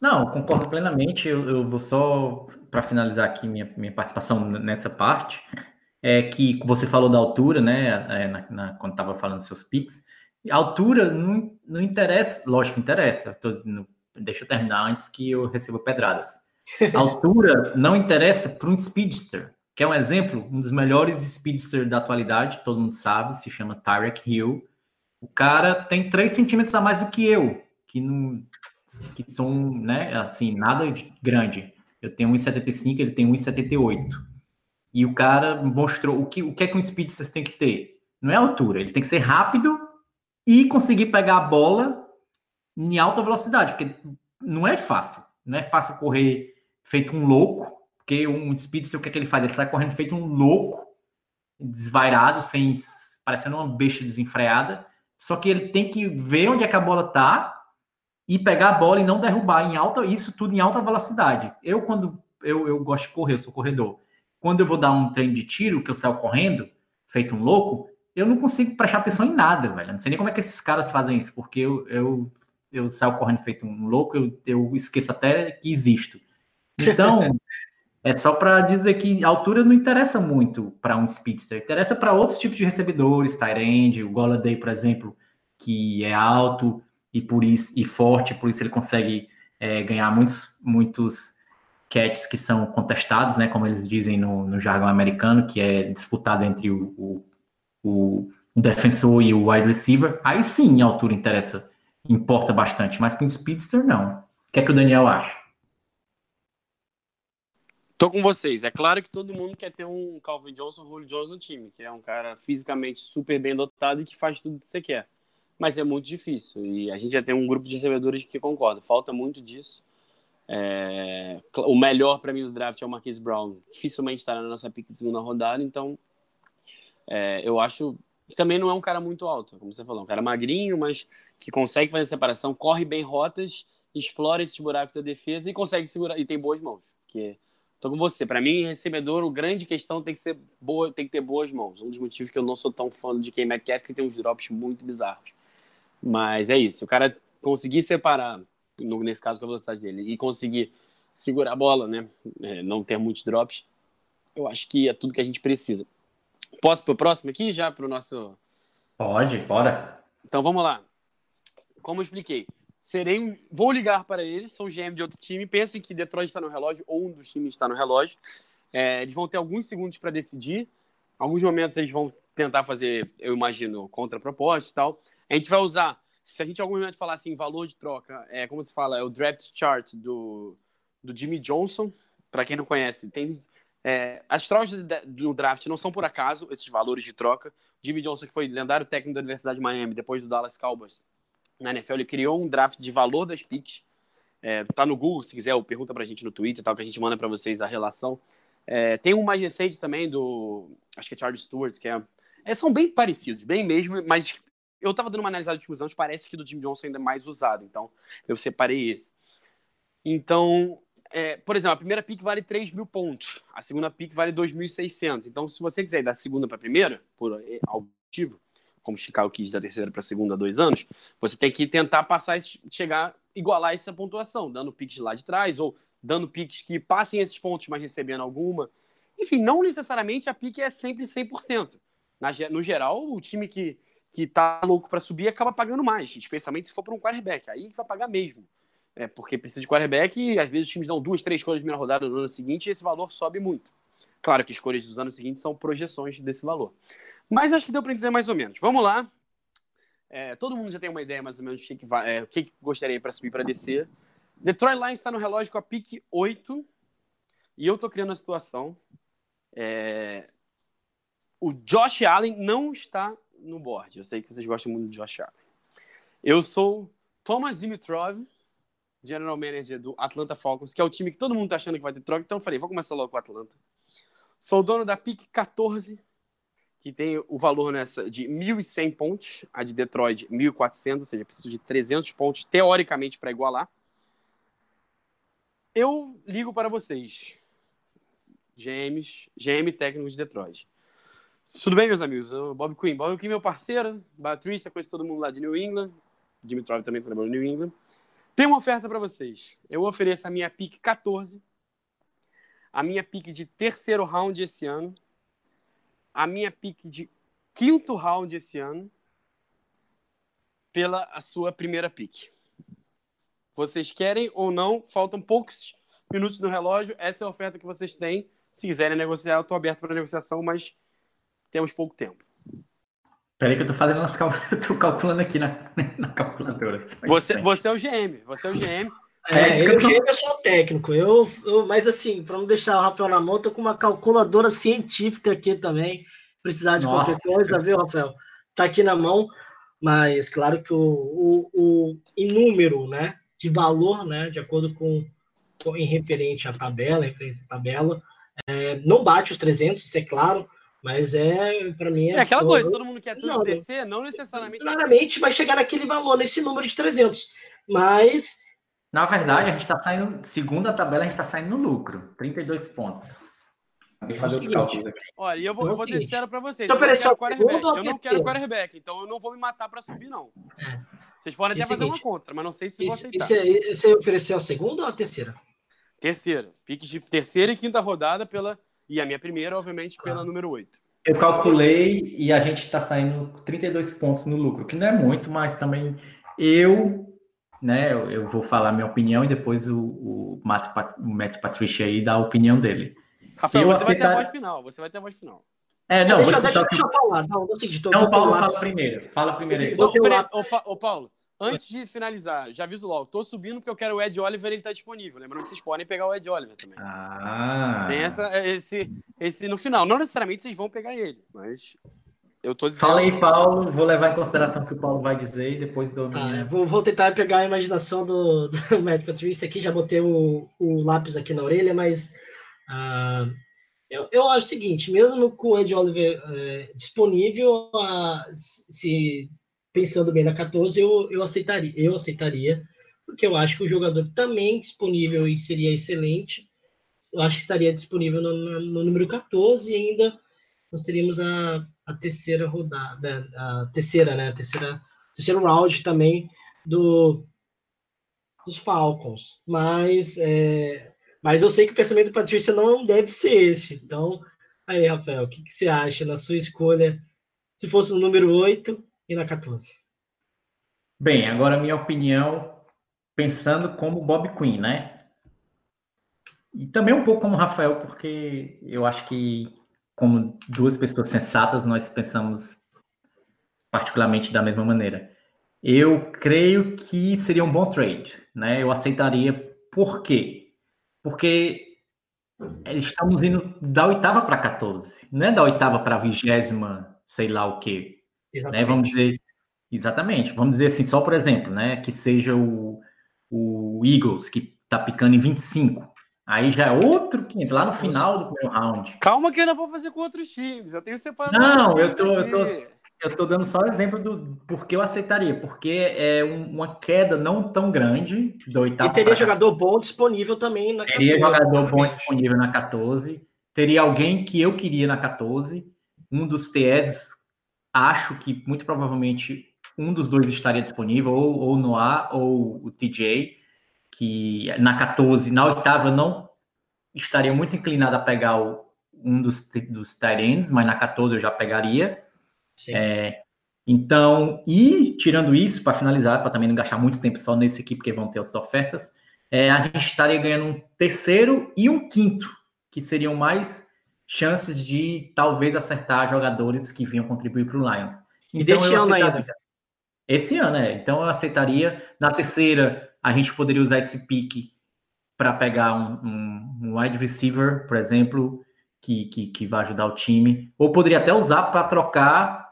Não, concordo plenamente. Eu, eu vou só, para finalizar aqui minha, minha participação nessa parte, é que você falou da altura, né, é, na, na- quando estava falando dos seus picks. A altura não, não interessa, lógico interessa. tô dizendo- deixa eu terminar antes que eu receba pedradas. A altura não interessa para um speedster, que é um exemplo, um dos melhores speedsters da atualidade, todo mundo sabe, se chama Tyrek Hill. O cara tem 3 centímetros a mais do que eu, que não, que são, né, assim, nada de grande. Eu tenho 1,75, ele tem 1,78. E o cara mostrou o que, o que é que um speedster tem que ter? Não é altura, ele tem que ser rápido e conseguir pegar a bola em alta velocidade, porque não é fácil. Não é fácil correr feito um louco, porque um speedster, o que é que ele faz? Ele sai correndo feito um louco, desvairado, sem parecendo uma besta desenfreada. Só que ele tem que ver onde é que a bola tá e pegar a bola e não derrubar em alta, isso tudo em alta velocidade. Eu, quando eu, eu gosto de correr, eu sou corredor. Quando eu vou dar um treino de tiro, que eu saio correndo, feito um louco, eu não consigo prestar atenção em nada, velho. Eu não sei nem como é que esses caras fazem isso, porque eu, eu, eu saio correndo feito um louco, eu, eu esqueço até que existo. Então, é só para dizer que a altura não interessa muito para um speedster, interessa para outros tipos de recebedores, Tyrande, o Golladay, por exemplo, que é alto e por isso e forte, por isso ele consegue é, ganhar muitos muitos catches que são contestados, né, como eles dizem no, no jargão americano, que é disputado entre o, o, o defensor e o wide receiver. Aí sim a altura interessa, importa bastante, mas com speedster não. O que é que o Daniel acha? Tô com vocês. É claro que todo mundo quer ter um Calvin Johnson Julio Jones no time, que é um cara fisicamente super bem dotado e que faz tudo que você quer. Mas é muito difícil. E a gente já tem um grupo de recebedores que concorda. Falta muito disso. É, O melhor para mim do draft é o Marquise Brown. Dificilmente estará na nossa pick de segunda rodada. Então, é, eu acho também não é um cara muito alto, como você falou. Um cara magrinho, mas que consegue fazer separação, corre bem rotas, explora esses buracos da defesa e consegue segurar. E tem boas mãos. Porque Tô com você. Para mim, recebedor, o grande questão tem que ser boa, tem que ter boas mãos. Um dos motivos que eu não sou tão fã de Ken Metcalf, que tem uns drops muito bizarros. Mas é isso. O cara conseguir separar, nesse caso com a velocidade dele, e conseguir segurar a bola, né? É, não ter muitos drops, eu acho que é tudo que a gente precisa. Posso pro próximo aqui, já pro nosso Pode, bora. então vamos lá. Como eu expliquei, serei um... vou ligar para eles, são GM de outro time, pensem que Detroit está no relógio, ou um dos times está no relógio. É, eles vão ter alguns segundos para decidir. Alguns momentos eles vão tentar fazer, eu imagino, contraproposta e tal. A gente vai usar, se a gente em algum momento falar assim, valor de troca, é como se fala, é o draft chart do, do Jimmy Johnson. Para quem não conhece, tem É, as trocas do draft não são por acaso, esses valores de troca. Jimmy Johnson, que foi lendário técnico da Universidade de Miami, depois do Dallas Cowboys, na NFL, ele criou um draft de valor das picks. É, tá no Google, se quiser, ou pergunta pra gente no Twitter, tal, que a gente manda para vocês a relação. É, tem um mais recente também do, acho que é Charles Stewart, que é, é, são bem parecidos, bem mesmo, mas eu tava dando uma analisada de últimos anos, parece que do Jimmy Johnson ainda é mais usado, então eu separei esse. Então, é, por exemplo, a primeira pick vale 3 mil pontos, a segunda pick vale 2.600. Então, se você quiser ir da segunda para a primeira, por algum motivo, como Chicago quis da terceira para a segunda dois anos, você tem que tentar passar, chegar, igualar essa pontuação, dando picks lá de trás, ou dando picks que passem esses pontos, mas recebendo alguma. Enfim, não necessariamente a pick é sempre 100%. Na, no geral, o time que, que tá louco para subir acaba pagando mais, especialmente se for para um quarterback. Aí vai pagar mesmo é, porque precisa de quarterback e às vezes os times dão duas, três escolhas primeira rodada no ano seguinte e esse valor sobe muito. Claro que escolhas dos anos seguintes são projeções desse valor. Mas acho que deu para entender mais ou menos. Vamos lá. É, todo mundo já tem uma ideia mais ou menos do que, é, o que, gostaria para subir para descer. Detroit Lions está no relógio com a pique 8 e eu estou criando a situação. É, o Josh Allen não está no board. Eu sei que vocês gostam muito do Josh Allen. Eu sou Thomas Dimitrov general manager do Atlanta Falcons, que é o time que todo mundo tá achando que vai ter troca. Então eu falei, vou começar logo com o Atlanta. Sou dono da PIC 14, que tem o valor nessa de 1.100 pontos, a de Detroit 1.400, ou seja, preciso de 300 pontos teoricamente para igualar. Eu ligo para vocês, GMs, GM técnico de Detroit. Tudo bem, meus amigos? Eu, Bob Quinn. Bob Quinn, meu parceiro, Patrícia, conheço todo mundo lá de New England. Dimitrov também trabalhou em New England. Tem uma oferta para vocês. Eu ofereço a minha pick 14, a minha pick de terceiro round esse ano, a minha pick de quinto round esse ano, pela a sua primeira pick. Vocês querem ou não? Faltam poucos minutos no relógio. Essa é a oferta que vocês têm. Se quiserem negociar, eu estou aberto para negociação, mas temos pouco tempo. Peraí que eu tô fazendo umas cal... eu tô calculando aqui na, na calculadora. Você, você é o GM, você é o GM. É, é eu, GM, eu sou técnico. Eu, eu, mas assim, para não deixar o Rafael na mão, tô com uma calculadora científica aqui também. Precisar de Nossa. qualquer coisa, viu, Rafael? Tá aqui na mão, mas claro que o, o, o em número, né, de valor, né, de acordo com, com em referente à tabela, em referente à tabela, é, não bate os 300, isso é claro, mas é, para mim. É, é aquela coisa, todo mundo quer não, descer, não necessariamente. Claramente vai chegar naquele valor, nesse número de 300. Mas. Na verdade, a gente está saindo, segundo a tabela, a gente está saindo no lucro 32 pontos. Acabei fazer os cálculos aqui. Olha, e eu vou, é vou ser sincero para vocês. Eu, eu, quarterback, eu não quero quarterback, então eu não vou me matar para subir, não. É. Vocês podem até fazer seguinte, uma contra, mas não sei se vou aceitar. Você, você ofereceu a segunda ou a terceira? Terceira. Pique de terceira e quinta rodada pela e a minha primeira, obviamente, pela ah. número 8. Eu calculei e a gente está saindo 32 pontos no lucro, que não é muito, mas também eu, né, eu, eu vou falar minha opinião e depois o, o, Matt, o Matt Patricia aí dá a opinião dele. Rafael, eu você aceitar... vai ter a voz final, você vai ter a voz final. É, não, deixa, deixa, deixa eu falar. Não, não, seguinte, então, Paulo, fala primeiro. Fala primeiro aí. Ô, ô, Paulo, Antes de finalizar, já aviso logo, tô subindo porque eu quero o Ed Oliver, ele tá disponível. Lembrando que vocês podem pegar o Ed Oliver também. Ah. Tem essa, esse, esse no final. Não necessariamente vocês vão pegar ele, mas eu tô dizendo. Fala aí, Paulo. Vou levar em consideração o que o Paulo vai dizer e depois do. Tá, vou, vou, tentar pegar a imaginação do, do Matt aqui. Já botei o, o lápis aqui na orelha, mas. Uh, eu, eu acho o seguinte: mesmo com o Ed Oliver uh, disponível, uh, se pensando bem na 14, eu, eu aceitaria, eu aceitaria, porque eu acho que o jogador também disponível e seria excelente. Eu acho que estaria disponível no, no, no número 14 e ainda nós teríamos a, a terceira rodada, a terceira, né? A terceira, terceiro round também do dos Falcons. Mas, é, mas eu sei que o pensamento do Patrícia não deve ser este. Então, aí, Rafael, o que, que você acha na sua escolha? Se fosse o número 8, e na 14? Bem, agora minha opinião, pensando como Bob Quinn, né? E também um pouco como Rafael, porque eu acho que, como duas pessoas sensatas, nós pensamos particularmente da mesma maneira. Eu creio que seria um bom trade, né? Eu aceitaria. Por quê? Porque Estamos indo da oitava para 14, não é da oitava para a vigésima, sei lá o quê. Né? Vamos dizer, exatamente, vamos dizer assim, só por exemplo, né? Que seja o, o Eagles, que tá picando em 25. Aí já é outro que lá no final do primeiro round. Calma que eu ainda vou fazer com outros times. Eu tenho separado. Não, eu tô, eu tô, eu tô dando só exemplo do porque eu aceitaria, porque é um, uma queda não tão grande do oitavo. E teria jogador bom disponível também na Teria 14, jogador bom disponível na 14. Teria alguém que eu queria na 14. Um dos TS, acho que muito provavelmente um dos dois estaria disponível, ou, ou no A ou o TJ, que na 14, na oitava eu não estaria muito inclinado a pegar o, um dos, dos tight ends, mas na 14 eu já pegaria. É, então, e tirando isso, para finalizar, para também não gastar muito tempo só nesse aqui, porque vão ter outras ofertas, é, a gente estaria ganhando um terceiro e um quinto, que seriam mais chances de talvez acertar jogadores que vinham contribuir para o Lions. Então, e desse ano ainda. Esse ano, é. Então eu aceitaria. Na terceira, a gente poderia usar esse pique para pegar um, um, um, wide receiver, por exemplo, que, que, que vai ajudar o time. Ou poderia até usar para trocar,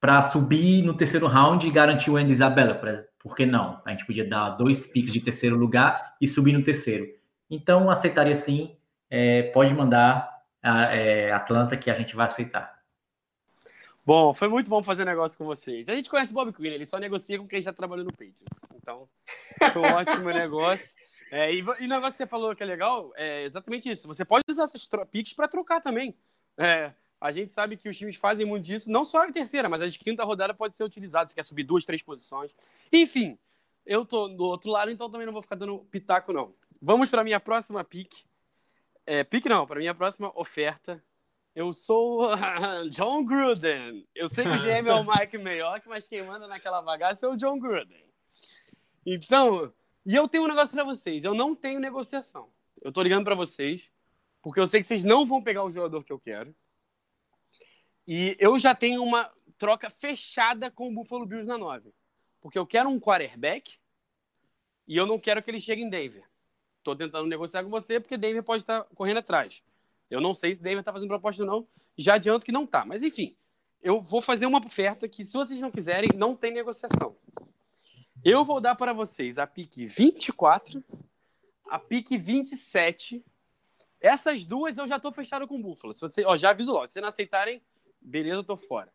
para subir no terceiro round e garantir o Andy Isabella. Por que não? A gente podia dar dois picks de terceiro lugar e subir no terceiro. Então, aceitaria sim. É, pode mandar a, é, Atlanta que a gente vai aceitar. Bom, foi muito bom fazer negócio com vocês. A gente conhece o Bob Quinn, ele só negocia com quem já trabalhou no Patriots. Então, foi um ótimo negócio. É, e, e o negócio que você falou que é legal é exatamente isso. Você pode usar essas picks para trocar também. É, a gente sabe que os times fazem muito disso, não só a terceira, mas a de quinta rodada pode ser utilizada. Você quer subir duas, três posições. Enfim, eu tô do outro lado, então também não vou ficar dando pitaco, não. Vamos para minha próxima pick. É, pick não, para minha próxima oferta. Eu sou John Gruden. Eu sei que o GM é o Mike Mayock, mas quem manda naquela bagaça é o John Gruden. Então, e eu tenho um negócio para vocês. Eu não tenho negociação. Eu tô ligando para vocês, porque eu sei que vocês não vão pegar o jogador que eu quero. E eu já tenho uma troca fechada com o Buffalo Bills na 9. Porque eu quero um quarterback e eu não quero que ele chegue em Denver. Tô tentando negociar com você porque Denver pode estar correndo atrás. Eu não sei se Denver está fazendo proposta ou não. Já adianto que não tá. Mas enfim, eu vou fazer uma oferta que, se vocês não quiserem, não tem negociação. Eu vou dar para vocês a pique 24, a pique 27. Essas duas eu já estou fechado com o Búfalo. Se você, ó, já aviso logo. Se vocês não aceitarem, beleza, eu tô fora.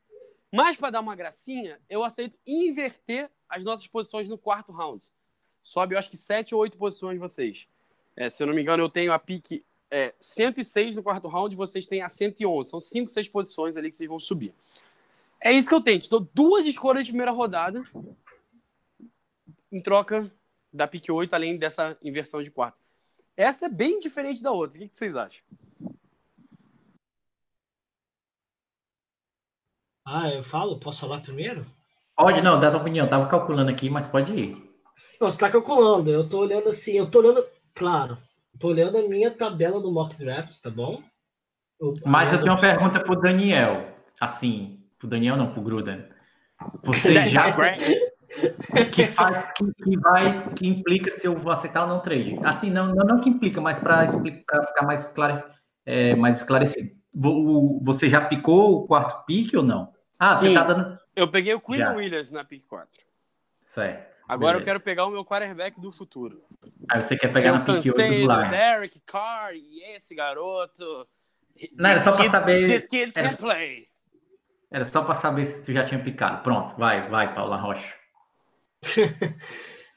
Mas para dar uma gracinha, eu aceito inverter as nossas posições no quarto round. Sobe, eu acho que sete ou oito posições vocês. É, se eu não me engano, eu tenho a pique é, 106 no quarto round, vocês têm a 111. São 5, 6 posições ali que vocês vão subir. É isso que eu tenho. Te dou duas escolhas de primeira rodada em troca da pick 8, além dessa inversão de quarto. Essa é bem diferente da outra. O que vocês acham? Ah, eu falo? Posso falar primeiro? Pode, não, dá tua opinião. Tava calculando aqui, mas pode ir. Não, você tá calculando. Eu tô olhando assim, eu tô olhando, claro, tô olhando a minha tabela do mock draft, tá bom? Eu, Mas eu tenho uma pergunta pro Daniel. Assim, pro Daniel não, pro Gruden. Você já. que faz que, que, vai que implica se eu vou aceitar ou não trade. Assim, não, não, não que implica, mas para ficar mais claro, é, mais esclarecido. Você já picou o quarto pique ou não? Ah, Sim, você tá dando. Eu peguei o Queen Williams na pick 4. Certo. Agora Beleza. eu quero pegar o meu quarterback do futuro. Aí você quer pegar na pick 8 do Lions. Derek Carr e esse garoto. Não, era só para saber. This kid can era... play. Era só para saber se tu já tinha picado. Pronto, vai, vai, Paula Rocha.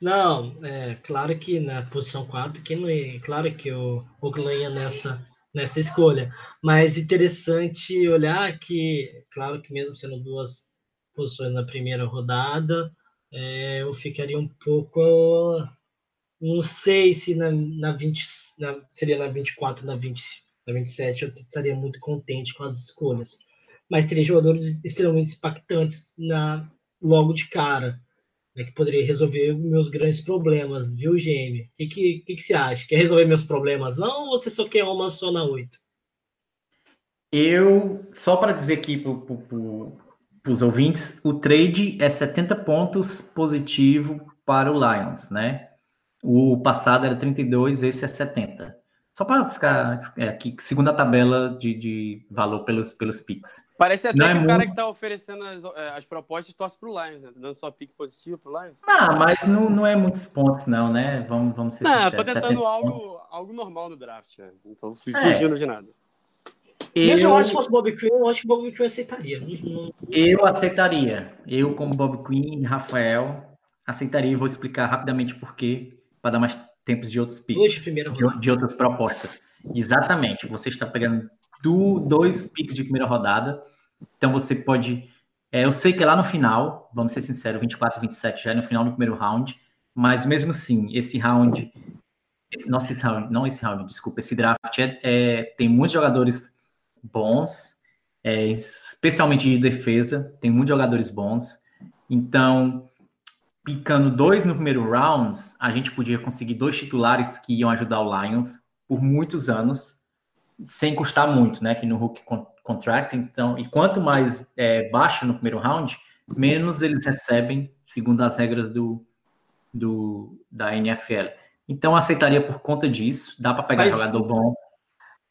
não, é claro que na posição 4, que não é, claro que o Oakland ia nessa, nessa escolha. Mas interessante olhar que, claro que mesmo sendo duas posições na primeira rodada, é, eu ficaria um pouco. Não sei se na, na 20, na, seria na 24, na, 20, na 27, eu estaria muito contente com as escolhas. Mas teria jogadores extremamente impactantes na, logo de cara, né, que poderia resolver meus grandes problemas, viu, GM? O que, que, que, que você acha? Quer resolver meus problemas não ou você só quer uma só na 8? Eu, só para dizer aqui para para os ouvintes, o trade é 70 pontos positivo para o Lions, né? O passado era 32, esse é 70. Só para ficar é, aqui, segunda tabela de, de valor pelos, pelos picks. Parece até Não que é o cara muito- que tá oferecendo as, é, as propostas torce pro Lions, né? Tá dando só pique positivo pro Lions. Ah, mas não, não é muitos pontos, não, né? Vamos, vamos ser Não, eu sinceros. tô 70 tentando pontos. algo, algo normal no draft, né? Não tô É. fugindo de nada. Mas eu acho que se fosse Bob Quinn, eu acho que o Bob Quinn aceitaria. Eu aceitaria. Eu, como Bob Quinn e Rafael, aceitaria e vou explicar rapidamente por quê, para dar mais tempos de outros picks, de, de outras propostas. Exatamente. Você está pegando do, dois picks de primeira rodada, então você pode. é, eu sei que é lá no final, vamos ser sinceros, 24 27 já é no final do primeiro round, mas mesmo assim, esse round. Esse, nossa, esse round, não esse round, desculpa, esse draft é, é- tem muitos jogadores bons, é, especialmente de defesa, tem muitos jogadores bons. Então, picando dois no primeiro round, a gente podia conseguir dois titulares que iam ajudar o Lions por muitos anos, sem custar muito, né? Que no Hulk con- Contract, então, e quanto mais é, baixo no primeiro round, menos eles recebem, segundo as regras do, do da NFL. Então, aceitaria por conta disso. Dá para pegar Mas- jogador bom.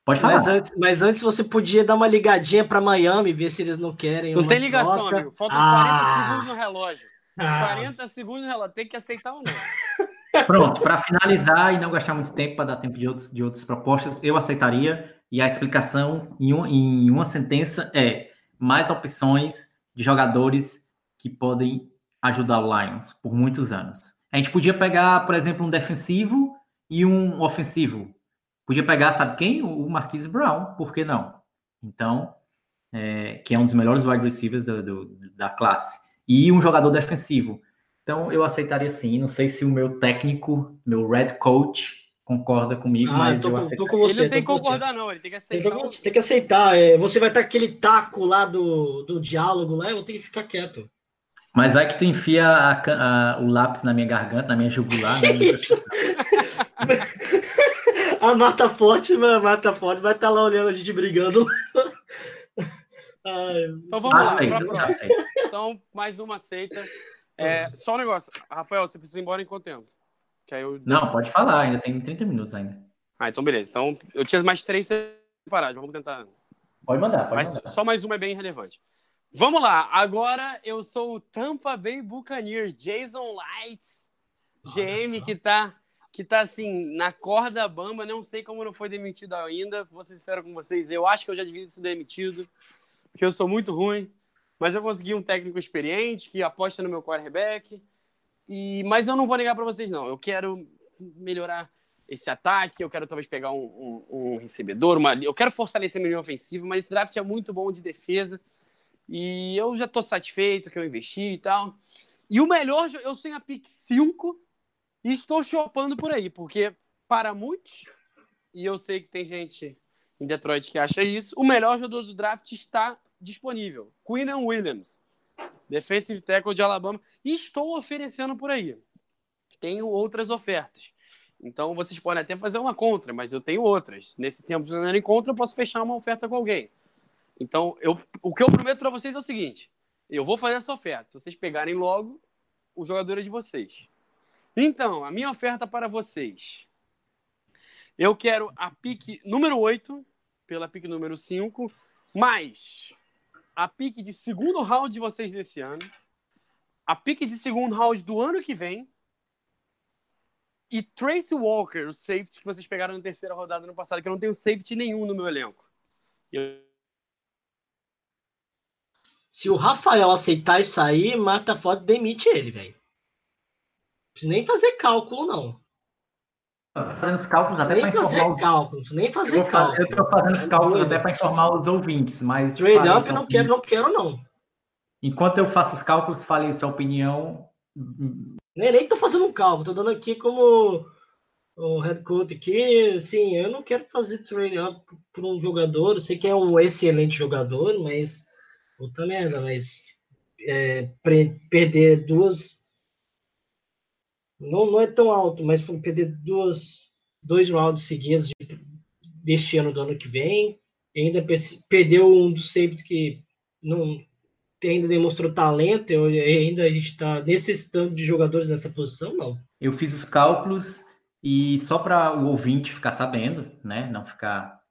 Pode falar. Mas antes, mas antes você podia dar uma ligadinha pra Miami, ver se eles não querem. Não uma tem ligação, troca. amigo. Faltam Ah. 40 segundos no relógio. Ah, 40 segundos no relógio. Tem que aceitar ou não? Pronto, para finalizar e não gastar muito tempo para dar tempo de, outros, de outras propostas, eu aceitaria. E a explicação em, um- em uma sentença é mais opções de jogadores que podem ajudar o Lions por muitos anos. A gente podia pegar, por exemplo, um defensivo e um ofensivo. Podia pegar, sabe quem? O Marquise Brown, por que não? Então, é, que é um dos melhores wide receivers do- do- da classe. E um jogador defensivo. Então, eu aceitaria sim. Não sei se o meu técnico, meu red coach, concorda comigo, ah, mas tô, eu com você. ele não tem que concordar, não. Ele tem que Tem aceitar. que, o- você tem que aceitar. é, você vai estar aquele taco lá do, do diálogo lá, eu ter que ficar quieto. Mas vai que tu enfia a a- o lápis na minha garganta, na minha jugular, né? A Mata Forte, mano, a Mata Forte vai estar lá olhando a gente brigando. Ai, Então vamos lá. pra próxima. aceito. Então, mais uma aceita. É, só um negócio. Rafael, você precisa ir embora em quanto tempo? Que aí eu... Não, pode falar, ainda tem 30 minutos ainda. Ah, então beleza. Então, eu tinha mais três separados. Vamos tentar. Pode mandar, pode Mas mandar. só mais uma é bem relevante. Vamos lá. Agora eu sou o Tampa Bay Buccaneers, Jason Lights, GM que tá que tá assim na corda bamba, não sei como não foi demitido ainda. Vou ser sincero com vocês, eu acho que eu já devia ter sido demitido, porque eu sou muito ruim, mas eu consegui um técnico experiente que aposta no meu quarterback. E mas eu não vou negar para vocês não. Eu quero melhorar esse ataque, eu quero talvez pegar um, um, um recebedor, uma, eu quero fortalecer minha linha ofensiva, mas esse draft é muito bom de defesa e eu já estou satisfeito que eu investi e tal. E o melhor, eu tenho a pick 5 estou chopando por aí, porque para muitos, e eu sei que tem gente em Detroit que acha isso, o melhor jogador do draft está disponível. Quinnan Williams, defensive tackle de Alabama, e estou oferecendo por aí. Tenho outras ofertas. Então vocês podem até fazer uma contra, mas eu tenho outras. Nesse tempo fazendo em contra, eu posso fechar uma oferta com alguém. Então, eu, o que eu prometo para vocês é o seguinte: eu vou fazer essa oferta. Se vocês pegarem logo, o jogador é de vocês. Então, a minha oferta para vocês. Eu quero a pique número 8, pela pique número 5, mais a pique de segundo round de vocês desse ano, a pique de segundo round do ano que vem, e Tracy Walker, o safety que vocês pegaram na terceira rodada no passado, que eu não tenho safety nenhum no meu elenco. Se o Rafael aceitar isso aí, mata a foto demite ele, velho. Não precisa nem fazer cálculo, não. Fazendo os cálculos até para informar os cálculo, nem fazer cálculo. eu tô fazendo os cálculos até para informar os ouvintes, mas Trade up não quero, não quero, não. enquanto eu faço os cálculos, falem sua opinião. Nem, nem tô fazendo um cálculo, tô dando aqui como o head coach aqui, assim, eu não quero fazer trade up por um jogador, eu sei que é um excelente jogador, mas puta merda, mas é, perder duas não, não é tão alto, mas foi perder duas dois rounds seguidos de- deste ano do ano que vem, e ainda pe- perdeu um dos safety que não ainda demonstrou talento, eu- ainda a gente está necessitando de jogadores nessa posição, não. Eu fiz os cálculos E só para o ouvinte ficar sabendo, né, não ficar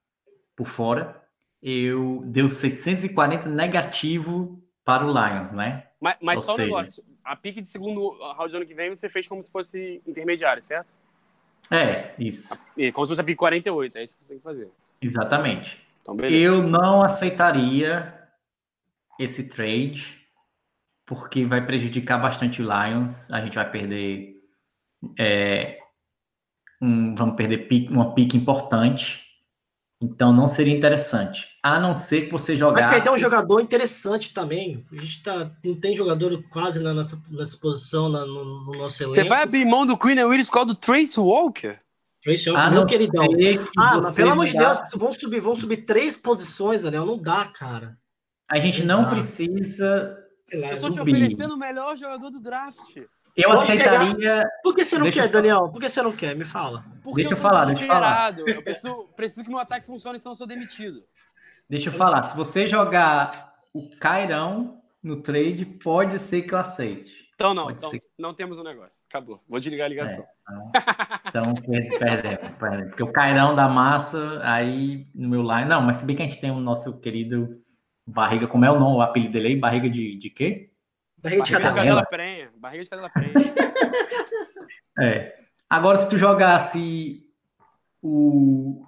por fora, eu deu 640 negativo para o Lions, né? Mas, mas só um seja- negócio. A pique de segundo round do ano que vem você fez como se fosse intermediário, certo? É, isso, como se fosse a pique 48, é isso que você tem que fazer. exatamente. Então. Eu não aceitaria esse trade, porque vai prejudicar bastante o Lions. A gente vai perder. é, um- vamos perder pique- uma pique importante. Então não seria interessante. A não ser que você Vai jogasse. perder um jogador interessante também. A gente tá, não tem jogador quase na nossa, nessa posição na- no, no nosso elenco. Você vai abrir mão do Queen Willis por causa do Trace Walker? Trace Young, A meu não queridão. que Ah, mas pelo amor de Deus, vão subir, vão subir três posições, Daniel. Não dá, cara. A gente não Ah. precisa lá, Eu tô te subir. oferecendo o melhor jogador do draft. Eu Pode aceitaria. Por que você não Deixa quer, eu- Daniel? Por que você não quer? Me fala. Porque Deixa eu tô falar, deixa eu falar. Eu preciso, preciso que meu ataque funcione, senão eu sou demitido. Deixa eu falar. Se você jogar o Cairão no trade, pode ser que eu aceite. Então não, Pode então, ser. não temos um negócio. Acabou. Vou desligar a ligação. Então, per- perdemos, perdemos. Porque o Cairão da massa, aí no meu line. Não, mas se bem que a gente tem o nosso querido Barriga, como é o nome, o apelido dele aí? Barriga de, de quê? Barriga de Barriga de cadela. cadela prenha. Barriga de cadela prenha. É. Agora, se tu jogasse o,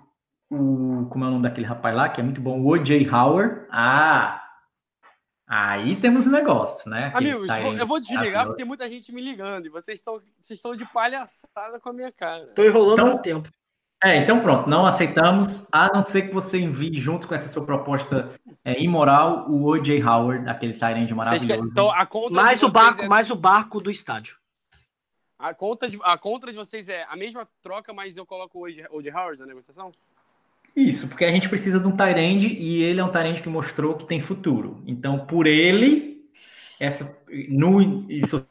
o. Como é o nome daquele rapaz lá, que é muito bom, o O.J. Howard. Ah! Aí temos um negócio, né? Aquele Amigos, end eu vou desligar porque tem muita gente me ligando e vocês estão vocês estão de palhaçada com a minha cara. Tô enrolando Então- muito tempo. É, então pronto, não aceitamos, a não ser que você envie junto com essa sua proposta é, imoral o O.J. Howard, aquele Vocês maravilhoso. Então a conta Mais o barco, é- mais o barco do estádio. a conta de a conta de vocês é a mesma troca, mas eu coloco o O.J. Howard na negociação? Isso, porque a gente precisa de um end e ele é um end que mostrou que tem futuro. Então, por ele, essa, no, isso,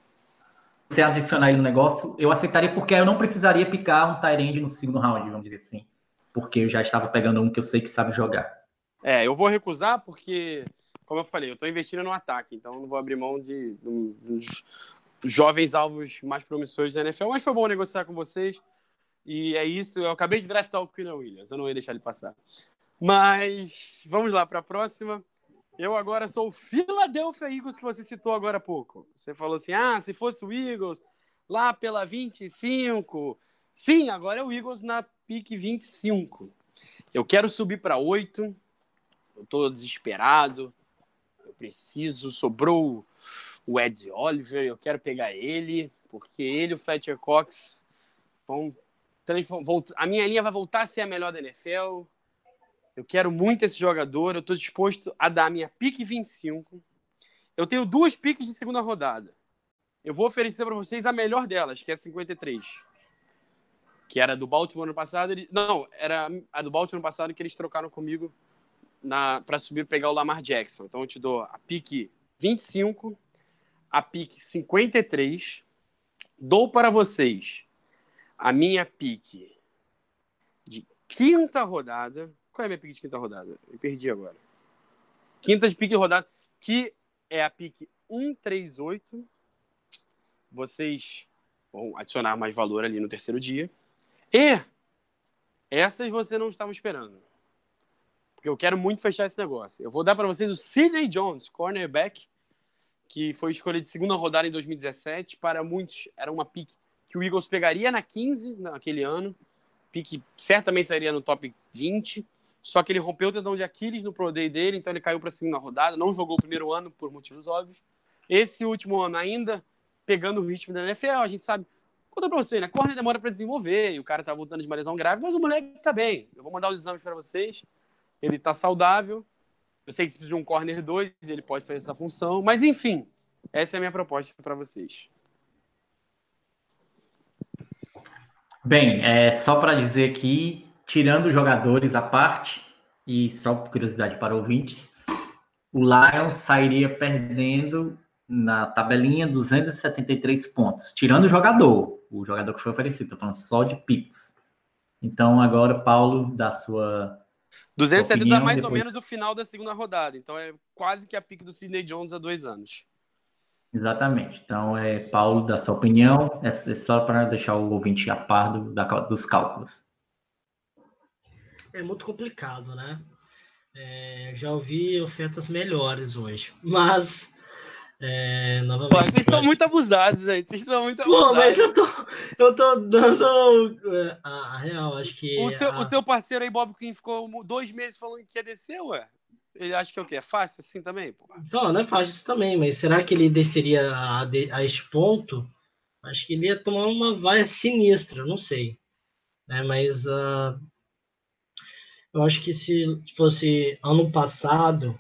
você adicionar ele no negócio, eu aceitaria porque eu não precisaria picar um end no segundo round, vamos dizer assim. Porque eu já estava pegando um que eu sei que sabe jogar. É, eu vou recusar porque, como eu falei, eu tô investindo no ataque, então não vou abrir mão de, de- dos jovens alvos mais promissores da NFL. Mas foi bom negociar com vocês. E é isso. Eu acabei de draftar o Quinn Williams, eu não ia deixar ele passar. Mas vamos lá para a próxima. Eu agora sou o Philadelphia Eagles que você citou agora há pouco. Você falou assim: ah, se fosse o Eagles lá pela 25. Sim, agora é o Eagles na pique 25. Eu quero subir para 8. Eu tô desesperado. Eu preciso. Sobrou o Ed Oliver. Eu quero pegar ele, porque ele e o Fletcher Cox vão. transform- volt- A minha linha vai voltar a ser a melhor da NFL. Eu quero muito esse jogador. Eu tô disposto a dar a minha pique 25. Eu tenho duas piques de segunda rodada. Eu vou oferecer para vocês a melhor delas, que é a 53. Que era do Baltimore ano passado. Não, era a do Baltimore ano passado que eles trocaram comigo para subir e pegar o Lamar Jackson. Então eu te dou a pique 25, a pique 53. Dou para vocês a minha pique de quinta rodada. Qual é a minha pique de quinta rodada? Eu perdi agora. Quinta de pique rodada, que é a pique 138. Vocês vão adicionar mais valor ali no terceiro dia. E essas você não estava esperando. Porque eu quero muito fechar esse negócio. Eu vou dar para vocês o Sidney Jones, cornerback, que foi escolhido de segunda rodada em 2017. Para muitos, era uma pick que o Eagles pegaria na 15 naquele ano. Pick certamente sairia no top 20. Só que ele rompeu o tendão de Aquiles no Pro Day dele, então ele caiu para a segunda rodada. Não jogou o primeiro ano por motivos óbvios. Esse último ano, ainda pegando o ritmo da NFL, a gente sabe. Conta pra você, né? Corner demora para desenvolver e o cara tá voltando de uma lesão grave, mas o moleque tá bem. Eu vou mandar os exames para vocês. Ele tá saudável. Eu sei que se precisa de um corner 2, ele pode fazer essa função. Mas enfim, essa é a minha proposta para vocês. Bem, é só para dizer aqui, tirando jogadores à parte, e só por curiosidade para ouvintes, o Lions sairia perdendo na tabelinha 273 pontos, tirando o jogador, o jogador que foi oferecido, estou falando só de Pix. Então, agora, Paulo, da sua 270 opinião, mais ou depois- menos o final da segunda rodada. Então é quase que a pique do Sidney Jones há dois anos. Exatamente. Então, é, Paulo, da sua opinião, é, é só para deixar o ouvinte a par do, da, dos cálculos. É muito complicado, né? É, já ouvi ofertas melhores hoje, mas é, novamente. Pô, vocês estão muito abusados, gente. Vocês estão muito Pô, abusados. mas eu tô, eu tô dando é, a, a real, acho que. O seu, a- o seu parceiro aí, Bob Quinn, ficou dois meses falando que ia descer, ué? Ele acha que é o quê? É fácil assim também, pô? Não, não é fácil isso também, mas será que ele desceria a, a este ponto? Acho que ele ia tomar uma vaia sinistra, não sei. Né, mas ah, eu acho que se fosse ano passado,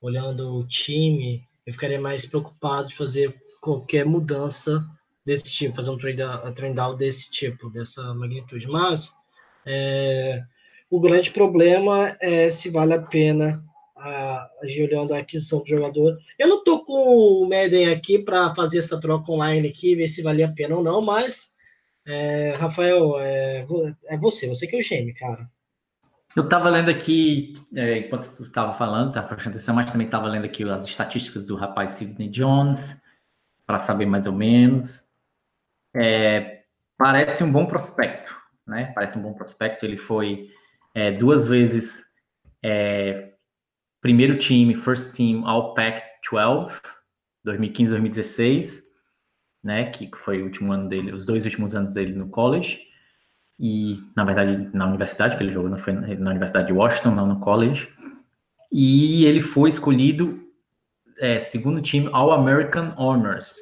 olhando o time, eu ficaria mais preocupado de fazer qualquer mudança desse tipo, fazer um trade down desse tipo, dessa magnitude. Mas é, o grande problema é se vale a pena a, olhando a aquisição do jogador. Eu não tô com o Madden aqui para fazer essa troca online aqui, ver se valia a pena ou não, mas é, Rafael, é, é você, você que é o gêmeo, cara. Eu estava lendo aqui, é, enquanto você estava falando, estava prestando atenção, mas também estava lendo aqui as estatísticas do rapaz Sidney Jones, para saber mais ou menos. É, parece um bom prospecto, né? Parece um bom prospecto. Ele foi é, duas vezes é, primeiro time, first team All Pac-12, 2015-2016, né? Que foi o último ano dele, os dois últimos anos dele no college e na verdade na universidade que ele jogou, não foi na Universidade de Washington, não no college. E ele foi escolhido é, segundo time All American Honors.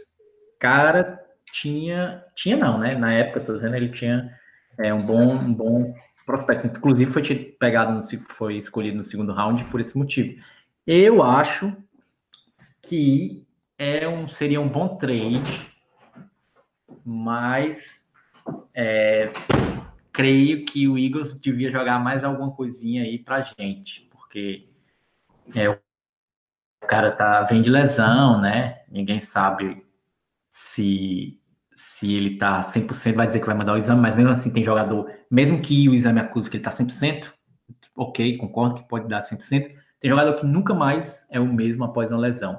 Cara, tinha tinha não, né? Na época, tô dizendo, ele tinha é, um bom um bom prospecto. Inclusive foi pegado no, foi escolhido no segundo round por esse motivo. Eu acho que é um seria um bom trade, mas é, creio que o Eagles devia jogar mais alguma coisinha aí pra gente, porque é, o cara tá vem de lesão, né? Ninguém sabe se se ele tá 100%, vai dizer que vai mandar o exame, mas mesmo assim tem jogador, mesmo que o exame acuse que ele tá 100%, ok, concordo que pode dar 100%, tem jogador que nunca mais é o mesmo após uma lesão.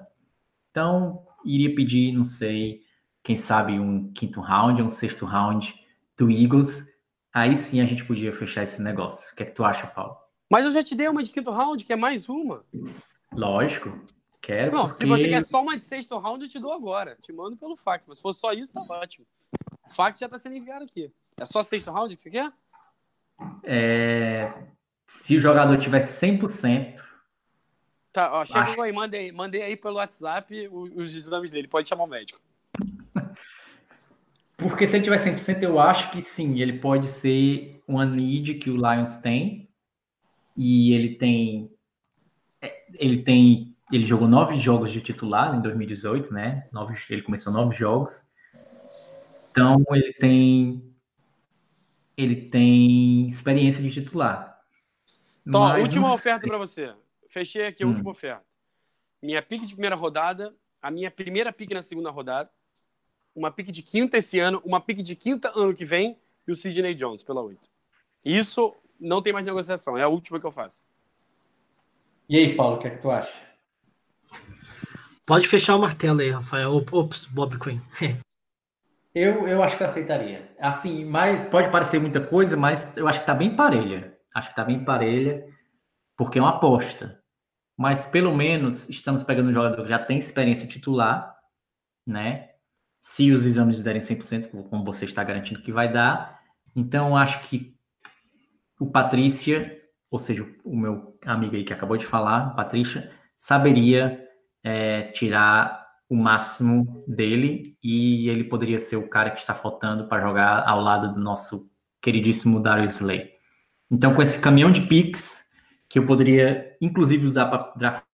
Então, iria pedir, não sei, quem sabe um quinto round, um sexto round do Eagles, aí sim a gente podia fechar esse negócio. O que é que tu acha, Paulo? Mas eu já te dei uma de quinto round, que é mais uma. Lógico, quero. Não, se porque- você quer só uma de sexto round, eu te dou agora. Te mando pelo fax. Mas se for só isso, tá ótimo. O fax já tá sendo enviado aqui. É só sexto round que você quer? é, se o jogador tiver 100%, Tá, ó, chegou Acho- aí, mandei, mandei aí pelo WhatsApp o- os exames dele. Pode chamar o médico. Porque se ele tiver 100%, eu acho que sim, ele pode ser uma need que o Lions tem, e ele tem, é, ele tem, ele jogou nove jogos de titular em 2018, né? Nove, ele começou nove jogos, então ele tem, ele tem experiência de titular. Ó, Mas última oferta pra você. Fechei aqui a Hum. última oferta. Minha pique de primeira rodada, a minha primeira pique na segunda rodada, uma pique de quinta esse ano, uma pique de quinta ano que vem e o Sidney Jones pela 8. Isso não tem mais negociação, é a última que eu faço. E aí, Paulo, o que é que tu acha? Pode fechar o martelo aí, Rafael. Ops, Bob Quinn. Eu, eu acho que eu aceitaria. Assim, mas pode parecer muita coisa, mas eu acho que tá bem parelha. Acho que tá bem parelha, porque é uma aposta. Mas pelo menos estamos pegando um jogador que já tem experiência titular, né? Se os exames derem 100%, como você está garantindo que vai dar. Então, acho que o Patrícia, ou seja, o meu amigo aí que acabou de falar, Patrícia, saberia é, tirar o máximo dele e ele poderia ser o cara que está faltando para jogar ao lado do nosso queridíssimo Darius Slay. Então, com esse caminhão de picks, que eu poderia, inclusive, usar para draftar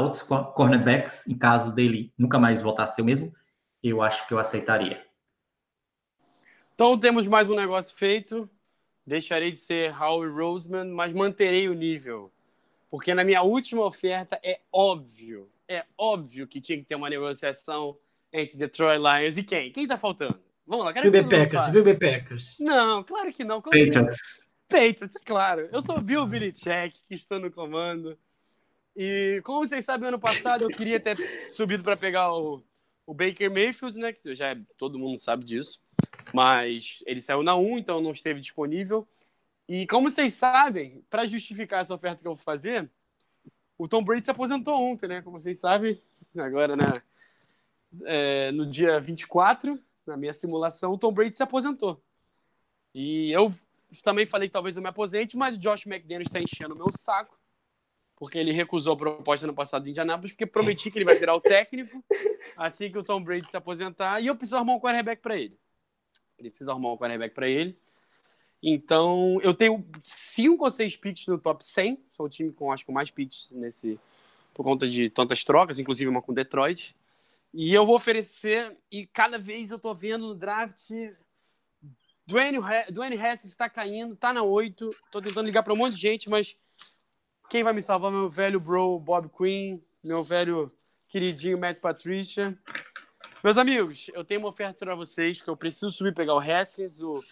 outros co- cornerbacks, em caso dele nunca mais voltar a ser o mesmo, eu acho que eu aceitaria. Então temos mais um negócio feito. Deixarei de ser Howie Roseman, mas manterei o nível. Porque na minha última oferta é óbvio, é óbvio que tinha que ter uma negociação entre Detroit Lions e quem? Quem tá faltando? Vamos lá, todo mundo Packers, Bay Packers. Não, claro que não. Claro que não. Patriots. Patriots, é claro. Eu sou Bill Belichick, que estou no comando. E como vocês sabem, ano passado eu queria ter subido para pegar o, o Baker Mayfield, né? Que já é- todo mundo sabe disso. Mas ele saiu na 1, então não esteve disponível. E como vocês sabem, para justificar essa oferta que eu vou fazer, o Tom Brady se aposentou ontem, né? Como vocês sabem, agora na, é, no dia 24, na minha simulação, o Tom Brady se aposentou. E eu também falei que talvez eu me aposente, mas o Josh McDaniels está enchendo o meu saco, porque ele recusou a proposta no passado de Indianápolis, porque prometi que ele vai virar o técnico assim que o Tom Brady se aposentar, e eu preciso arrumar um quarterback para ele. Preciso arrumar um quarterback para ele. Então, eu tenho cinco ou seis picks no top 100. Sou o time com, acho que, mais picks nesse, por conta de tantas trocas, inclusive uma com Detroit. E eu vou oferecer, e cada vez eu tô vendo no draft. Dwayne, Dwayne Haskins está caindo, tá na 8. Tô tentando ligar para um monte de gente, mas quem vai me salvar? Meu velho bro Bob Quinn, meu velho queridinho Matt Patricia. Meus amigos, eu tenho uma oferta para vocês, que eu preciso subir pegar o Haskins. O,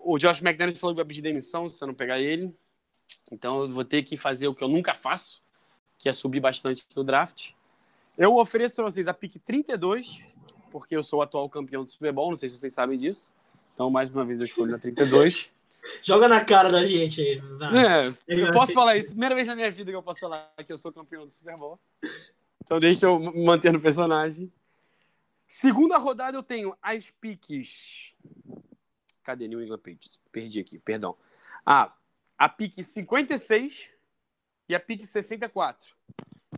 o Josh McDaniels falou que vai pedir demissão se eu não pegar ele. Então eu vou ter que fazer o que eu nunca faço, que é subir bastante no draft. Eu ofereço para vocês a pick 32, porque eu sou o atual campeão do Super Bowl, não sei se vocês sabem disso. Então, mais uma vez, eu escolho na 32. Joga na cara da gente aí. É, eu posso falar isso. Primeira vez na minha vida que eu posso falar que eu sou campeão do Super Bowl. Então deixa eu manter no personagem. Segunda rodada eu tenho as piques. Cadê New England Patriots? Perdi aqui, perdão. Ah, a pique 56 e a pique 64.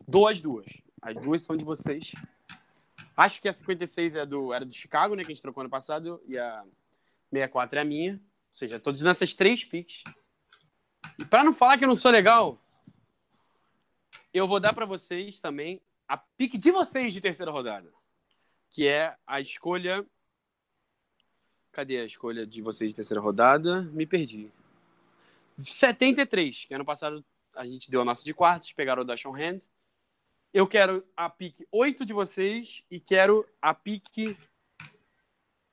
Dou as duas. As duas são de vocês. Acho que a 56 é do, era do Chicago, né? Que a gente trocou ano passado. E a 64 é a minha. Seja, tô dizendo essas três piques. E para não falar que eu não sou legal, eu vou dar para vocês também a pique de vocês de terceira rodada, que é a escolha. Cadê a escolha de vocês de terceira rodada? Me perdi. 73, que ano passado a gente deu a nossa de quartos, pegaram o Dashon Hand. Eu quero a pique 8 de vocês e quero a pique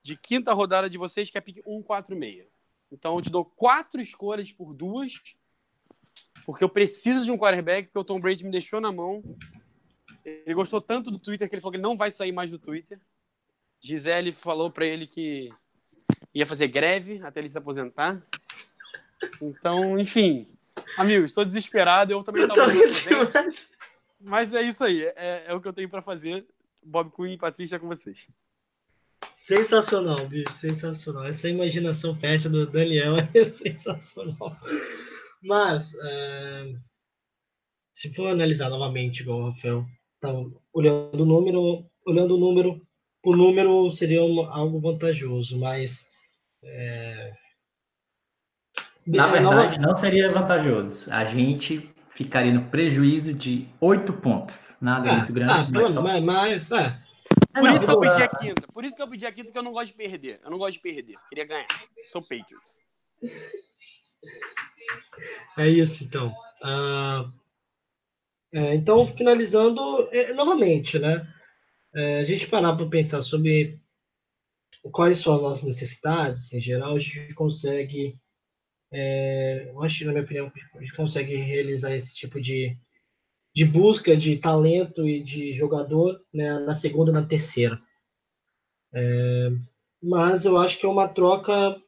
de quinta rodada de vocês, que é a pique 146. Então eu te dou quatro escolhas por duas, porque eu preciso de um quarterback, porque o Tom Brady me deixou na mão. Ele gostou tanto do Twitter que ele falou que ele não vai sair mais do Twitter. Gisele falou pra ele que ia fazer greve até ele se aposentar. Então, enfim. Amigos, estou desesperado. Eu também Eu tava tô muito rindo presente, demais. Mas é isso aí. É, é o que eu tenho pra fazer. Bob Quinn e Patrícia é com vocês. Sensacional, bicho, sensacional. Essa imaginação fértil do Daniel é sensacional. Mas, é, se for analisar novamente, igual o Rafael tá olhando o número, olhando o número, o número seria uma- algo vantajoso, mas. é, Na é, nova- verdade, não seria vantajoso. A gente ficaria no prejuízo de oito pontos. Nada ah, muito grande, ah, mas só- mas, mas, é, Por Não, isso que eu pedi a quinta. Por isso que eu pedi a quinta, porque eu não gosto de perder. Eu não gosto de perder. Queria ganhar. Sou Patriots. É isso, então. Ah, é, então, finalizando, é, novamente, né? É, a gente parar para pensar sobre quais são as nossas necessidades, em geral, a gente consegue, é, eu acho, que, na minha opinião, a gente consegue realizar esse tipo de, de busca de talento e de jogador né, na segunda e na terceira. É, mas eu acho que é uma troca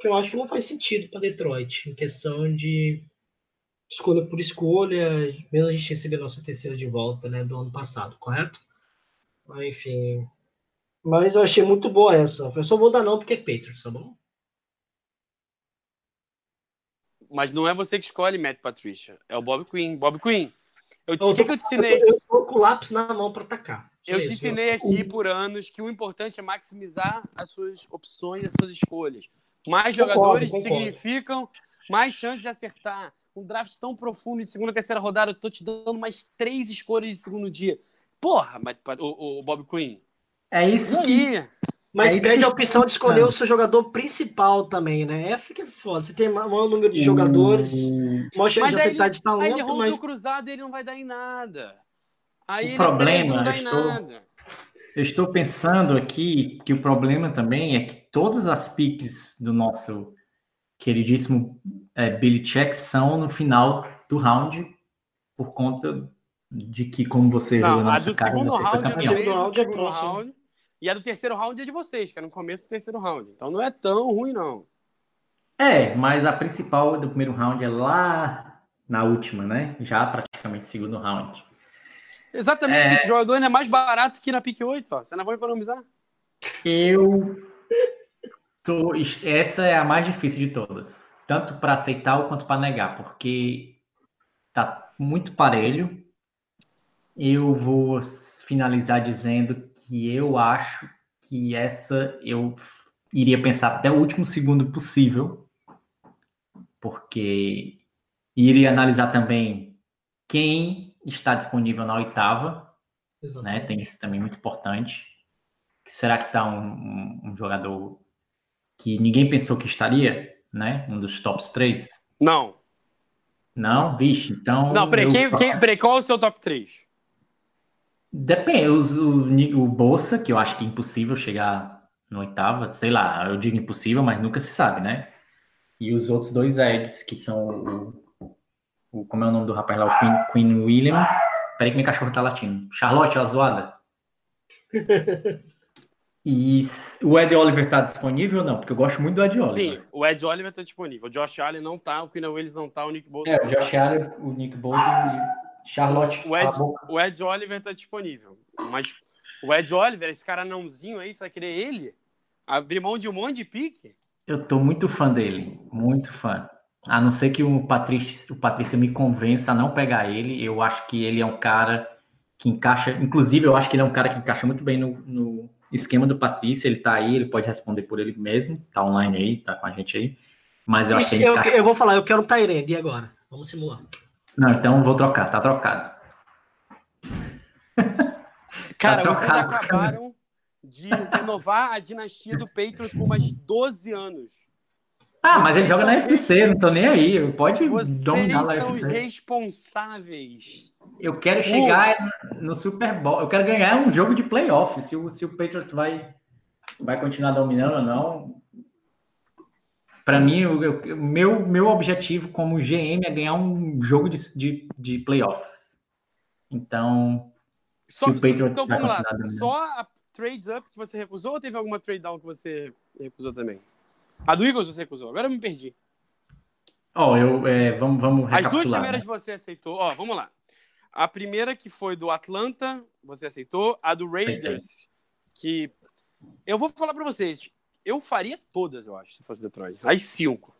que eu acho que não faz sentido para Detroit, em questão de escolha por escolha, mesmo a gente receber nossa terceira de volta, né, do ano passado, correto? Enfim. Mas eu achei muito boa essa. Eu só vou dar não porque é Patriots, tá bom? Mas não é você que escolhe, Matt Patricia. É o Bob Quinn. Bob Quinn, eu te, Eu o que, tô- que eu te ensinei? Eu tô com o lápis na mão para atacar. Eu te ensinei aqui por anos que o importante é maximizar as suas opções, as suas escolhas. Mais Concordo, jogadores concordo. significam mais chance de acertar. Um draft tão profundo de segunda, terceira rodada, eu tô te dando mais três escolhas de segundo dia. Porra, Pat- o, o Bob Quinn. É isso que. Mas É perde a opção de escolher Não. o seu jogador principal também, né? Essa que é foda. Você tem ma- maior número de jogadores, maior chance Mas de acertar ele- de Aí ele talento, rompeu mas o cruzado e ele não vai dar em nada. Aí O ele problema, é 13 não dá eu estou- nada. Eu estou pensando aqui que o problema também é que todas as piques do nosso queridíssimo é, Billy Check são no final do round por conta de que, como você viu Não, na a nossa do cara, segundo foi round é campeão. Segundo round é segundo próximo. E a do terceiro round é de vocês, que é no começo do terceiro round. Então não é tão ruim, não. É, mas a principal do primeiro round é lá na última, né? Já praticamente segundo round. Exatamente, o jogador ainda é mais barato que na pick 8, ó. Você não vai economizar. Eu tô, essa é a mais difícil de todas, tanto para aceitar quanto para negar, porque tá muito parelho. Eu vou finalizar dizendo que eu acho que essa eu iria pensar até o último segundo possível, porque iria analisar também quem está disponível na oitava, Exato. né? Tem isso também muito importante. Será que está um, um- um jogador que ninguém pensou que estaria, né? Um dos tops três? Não. Não, vixe, então. Não, peraí, eu- quem, quem, peraí, qual é o seu top 3? Depende, os- o, o Bolsa, que eu acho que é impossível chegar no oitava, sei lá, eu digo impossível, mas nunca se sabe, né? E os outros dois Eds, que são o, o- como é o nome do rapaz lá, o Queen, Queen Williams. Peraí que meu cachorro tá latindo. Charlotte, a zoada. E o Ed Oliver tá disponível ou não? Porque eu gosto muito do Ed Oliver. Sim, o Ed Oliver tá disponível. O Josh Allen não tá, o Quinn Willis não tá, o Nick Bosa É, o tá. Josh Allen, o Nick Bosa e Charlotte. O Ed, o Ed Oliver tá disponível. Mas o Ed Oliver, esse cara nãozinho aí, você vai querer ele? Abrir mão de um monte de pique? Eu tô muito fã dele, muito fã. A não ser que o Patrício, o Patrício me convença a não pegar ele, eu acho que ele é um cara que encaixa, inclusive eu acho que ele é um cara que encaixa muito bem no, no esquema do Patrício, ele tá aí, ele pode responder por ele mesmo, tá online aí, tá com a gente aí, mas eu acho que eu, encaixa... eu vou falar, eu quero um Tyrande, agora? Vamos simular. Não, então vou trocar, tá trocado. Cara, Tá vocês trocado, acabaram de renovar a dinastia do Patriots por mais 12 anos. Ah, mas ele Vocês joga na FC, não tô nem aí, pode Vocês dominar a são os responsáveis. Eu quero chegar no Super Bowl. Eu quero ganhar um jogo de playoff. Se o, se o Patriots vai, vai continuar dominando ou não. Para mim, o eu- meu, meu objetivo como GM é ganhar um jogo de, de, de playoffs. Então, Só, o Patriots então vamos lá. Só a trades up que você recusou ou teve alguma trade down que você recusou também? A do Eagles você recusou. Agora eu me perdi. ó, eu, é, vamos, vamos As duas primeiras né? você aceitou. Ó, vamos lá. A primeira que foi do Atlanta, você aceitou. A do Raiders, que eu vou falar pra vocês. Eu faria todas, eu acho, se fosse Detroit. As cinco.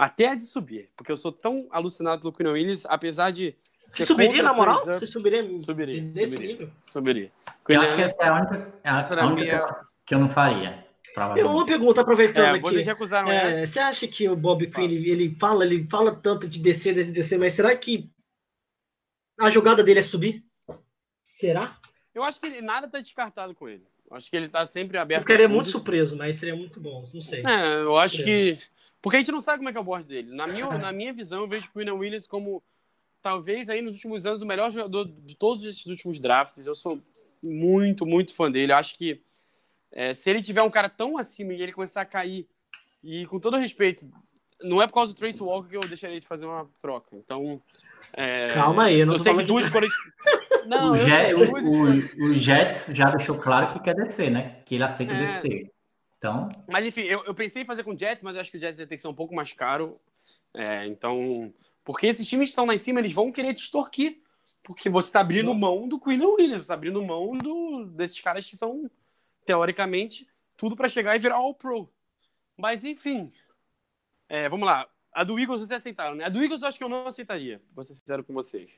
Até a de subir. Porque eu sou tão alucinado pelo Quinn Willis, apesar de. Você subiria, na moral? Você subiria, Subiria, nesse subiria. nível? Subiria. Eu acho que essa é a única, a, única minha- que eu não faria. Eu, uma pergunta, aproveitando É, aqui. vocês recusaram. É, você acha que o Bob Quinn ele, ele fala, ele fala tanto de descer, descer, descer, mas será que a jogada dele é subir? Será? Eu acho que ele, nada tá descartado com ele. Eu acho que ele tá sempre Eu aberto. ficaria a tudo. muito surpreso, mas seria muito bom, não sei. É, eu acho que. Porque a gente não sabe como é que é o board dele. Na minha, na minha visão, eu vejo o Quinn Williams como talvez aí nos últimos anos o melhor jogador de todos esses últimos drafts. Eu sou muito, muito fã dele. Eu acho que é, se ele tiver um cara tão acima e ele começar a cair, e com todo respeito, não é por causa do Trace Walker que eu deixaria de fazer uma troca. Então. é, Calma aí, eu não eu tô sei que duas que- escolhas. Não, o, eu Jet- o- o Jets já deixou claro que quer descer, né? Que ele aceita É. descer. Então, Mas enfim, eu, eu pensei em fazer com o Jets, mas eu acho que o Jets ia ter que ser um pouco mais caro. É, então. Porque esses times que estão lá em cima, eles vão querer te extorquir. Porque você está abrindo mão do Queen Williams, você está abrindo mão do, desses caras que são, teoricamente, tudo para chegar e virar All-Pro. Mas enfim. É, vamos lá. A do Eagles vocês aceitaram, né? A do Eagles eu acho que eu não aceitaria, vou ser sincero com vocês.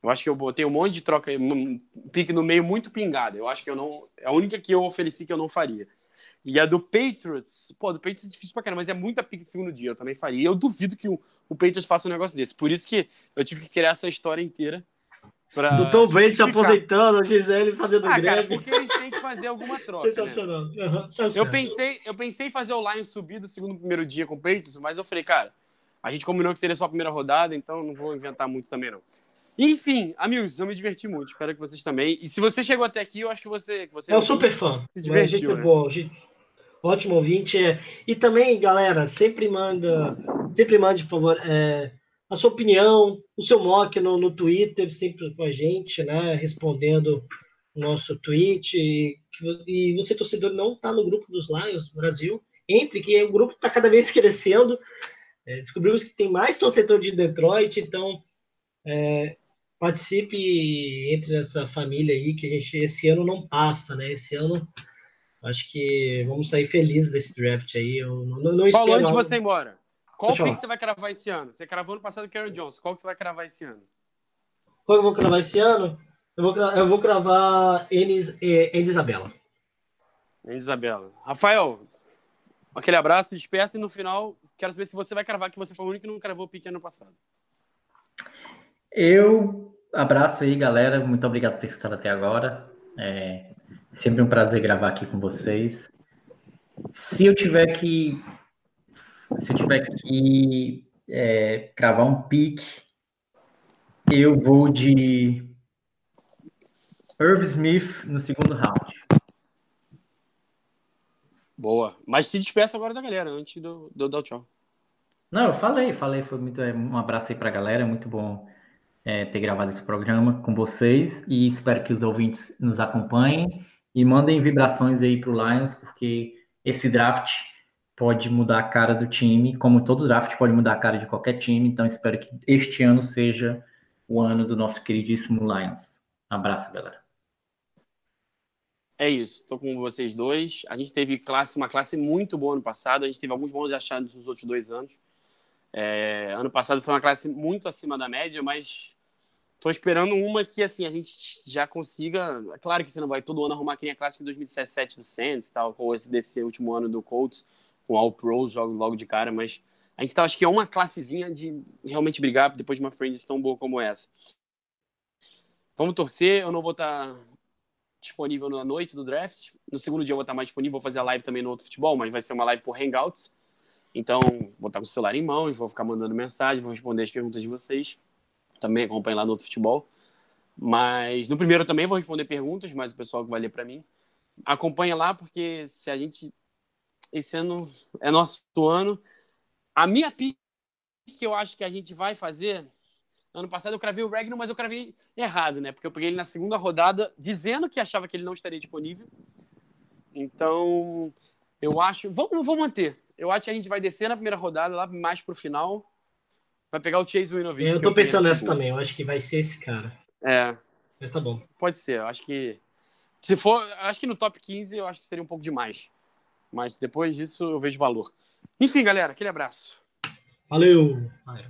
Eu acho que eu botei um monte de troca, um pique no meio muito pingado. Eu acho que eu não. É a única que eu ofereci que eu não faria. E a do Patriots, pô, do Patriots é difícil pra caramba, mas é muita pique de segundo dia, eu também faria. E eu duvido que o, o Patriots faça um negócio desse. Por isso que eu tive que criar essa história inteira. Pra Do Tom Brady se aposentando, a Gisele fazendo Ah, cara, greve. porque eles têm que fazer alguma troca. né? Sensacional. Aham, tá Eu pensei, eu pensei em fazer o Lions subir do segundo primeiro dia com o Patriots, mas eu falei, cara, a gente combinou que seria só a primeira rodada, então não vou inventar muito também, não. Enfim, amigos, eu me diverti muito, espero que vocês também. E se você chegou até aqui, eu acho que você. você É um super fã. Se É, divertiu, gente né? boa, gente- Ótimo ouvinte. é. E também, galera, sempre manda. Sempre mande, por favor. é, a sua opinião, o seu mock no, no Twitter, sempre com a gente, né? Respondendo o nosso tweet. E, e você, torcedor, não está no grupo dos Lions Brasil, entre, que o grupo está cada vez crescendo. É, descobrimos que tem mais torcedor de Detroit, então é, participe entre essa família aí, que a gente esse ano não passa, né? Esse ano acho que vamos sair felizes desse draft aí. Eu não, não, não espero. Paulo, antes de você ir embora, qual pick você vai cravar esse ano? Você cravou no passado o Karen Johnson. Qual que você vai cravar esse ano? Qual eu vou cravar esse ano? Eu vou, eu vou cravar Enes, eh, Enes Isabela. Hein, Isabela. Rafael, aquele abraço, despeça e no final quero saber se você vai cravar, que você foi o único que não cravou o pique ano passado. Eu abraço aí, galera. Muito obrigado por ter escutado até agora. É sempre um prazer gravar aqui com vocês. Se eu tiver que, se eu tiver que é, cravar um pique, eu vou de Irv Smith no segundo round. Boa. Mas se despeça agora da galera, antes do, do, do tchau. Não, eu falei, falei, foi muito, é, um abraço aí pra galera, muito bom é, ter gravado esse programa com vocês e espero que os ouvintes nos acompanhem e mandem vibrações aí pro Lions, porque esse draft pode mudar a cara do time, como todo draft pode mudar a cara de qualquer time, então espero que este ano seja o ano do nosso queridíssimo Lions. Abraço, galera. É isso, tô com vocês dois. A gente teve classe, uma classe muito boa ano passado, a gente teve alguns bons achados nos outros dois anos. É, ano passado foi uma classe muito acima da média, mas tô esperando uma que assim a gente já consiga. É claro que você não vai todo ano arrumar que nem a classe de 2017 do Saints, tal, ou esse desse último ano do Colts, com All Pros jogo logo de cara, mas a gente tá, acho que é uma classezinha de realmente brigar depois de uma franchise tão boa como essa. Vamos torcer, eu não vou estar disponível na noite do draft. No segundo dia eu vou estar mais disponível, vou fazer a live também no outro futebol, mas vai ser uma live por Hangouts. Então, vou estar com o celular em mãos, vou ficar mandando mensagem, vou responder as perguntas de vocês. Também acompanhe lá no outro futebol. Mas no primeiro também vou responder perguntas, mas o pessoal que vai ler para mim. Acompanha lá, porque se a gente. Esse ano é nosso ano. A minha pick que eu acho que a gente vai fazer. Ano passado eu cravei o Regno, mas eu cravei errado, né? Porque eu peguei ele na segunda rodada, dizendo que achava que ele não estaria disponível. Então, eu acho. Vamos, vou manter. Eu acho que a gente vai descer na primeira rodada, lá mais pro final. Vai pegar o Chase Winovich. Eu tô peguei pensando nessa também. Eu acho que vai ser esse cara. É, Mas tá bom. pode ser. Eu acho que. Se for. Acho que no top 15 eu acho que seria um pouco demais. Mas depois disso eu vejo valor. Enfim, galera, aquele abraço. Valeu! Valeu.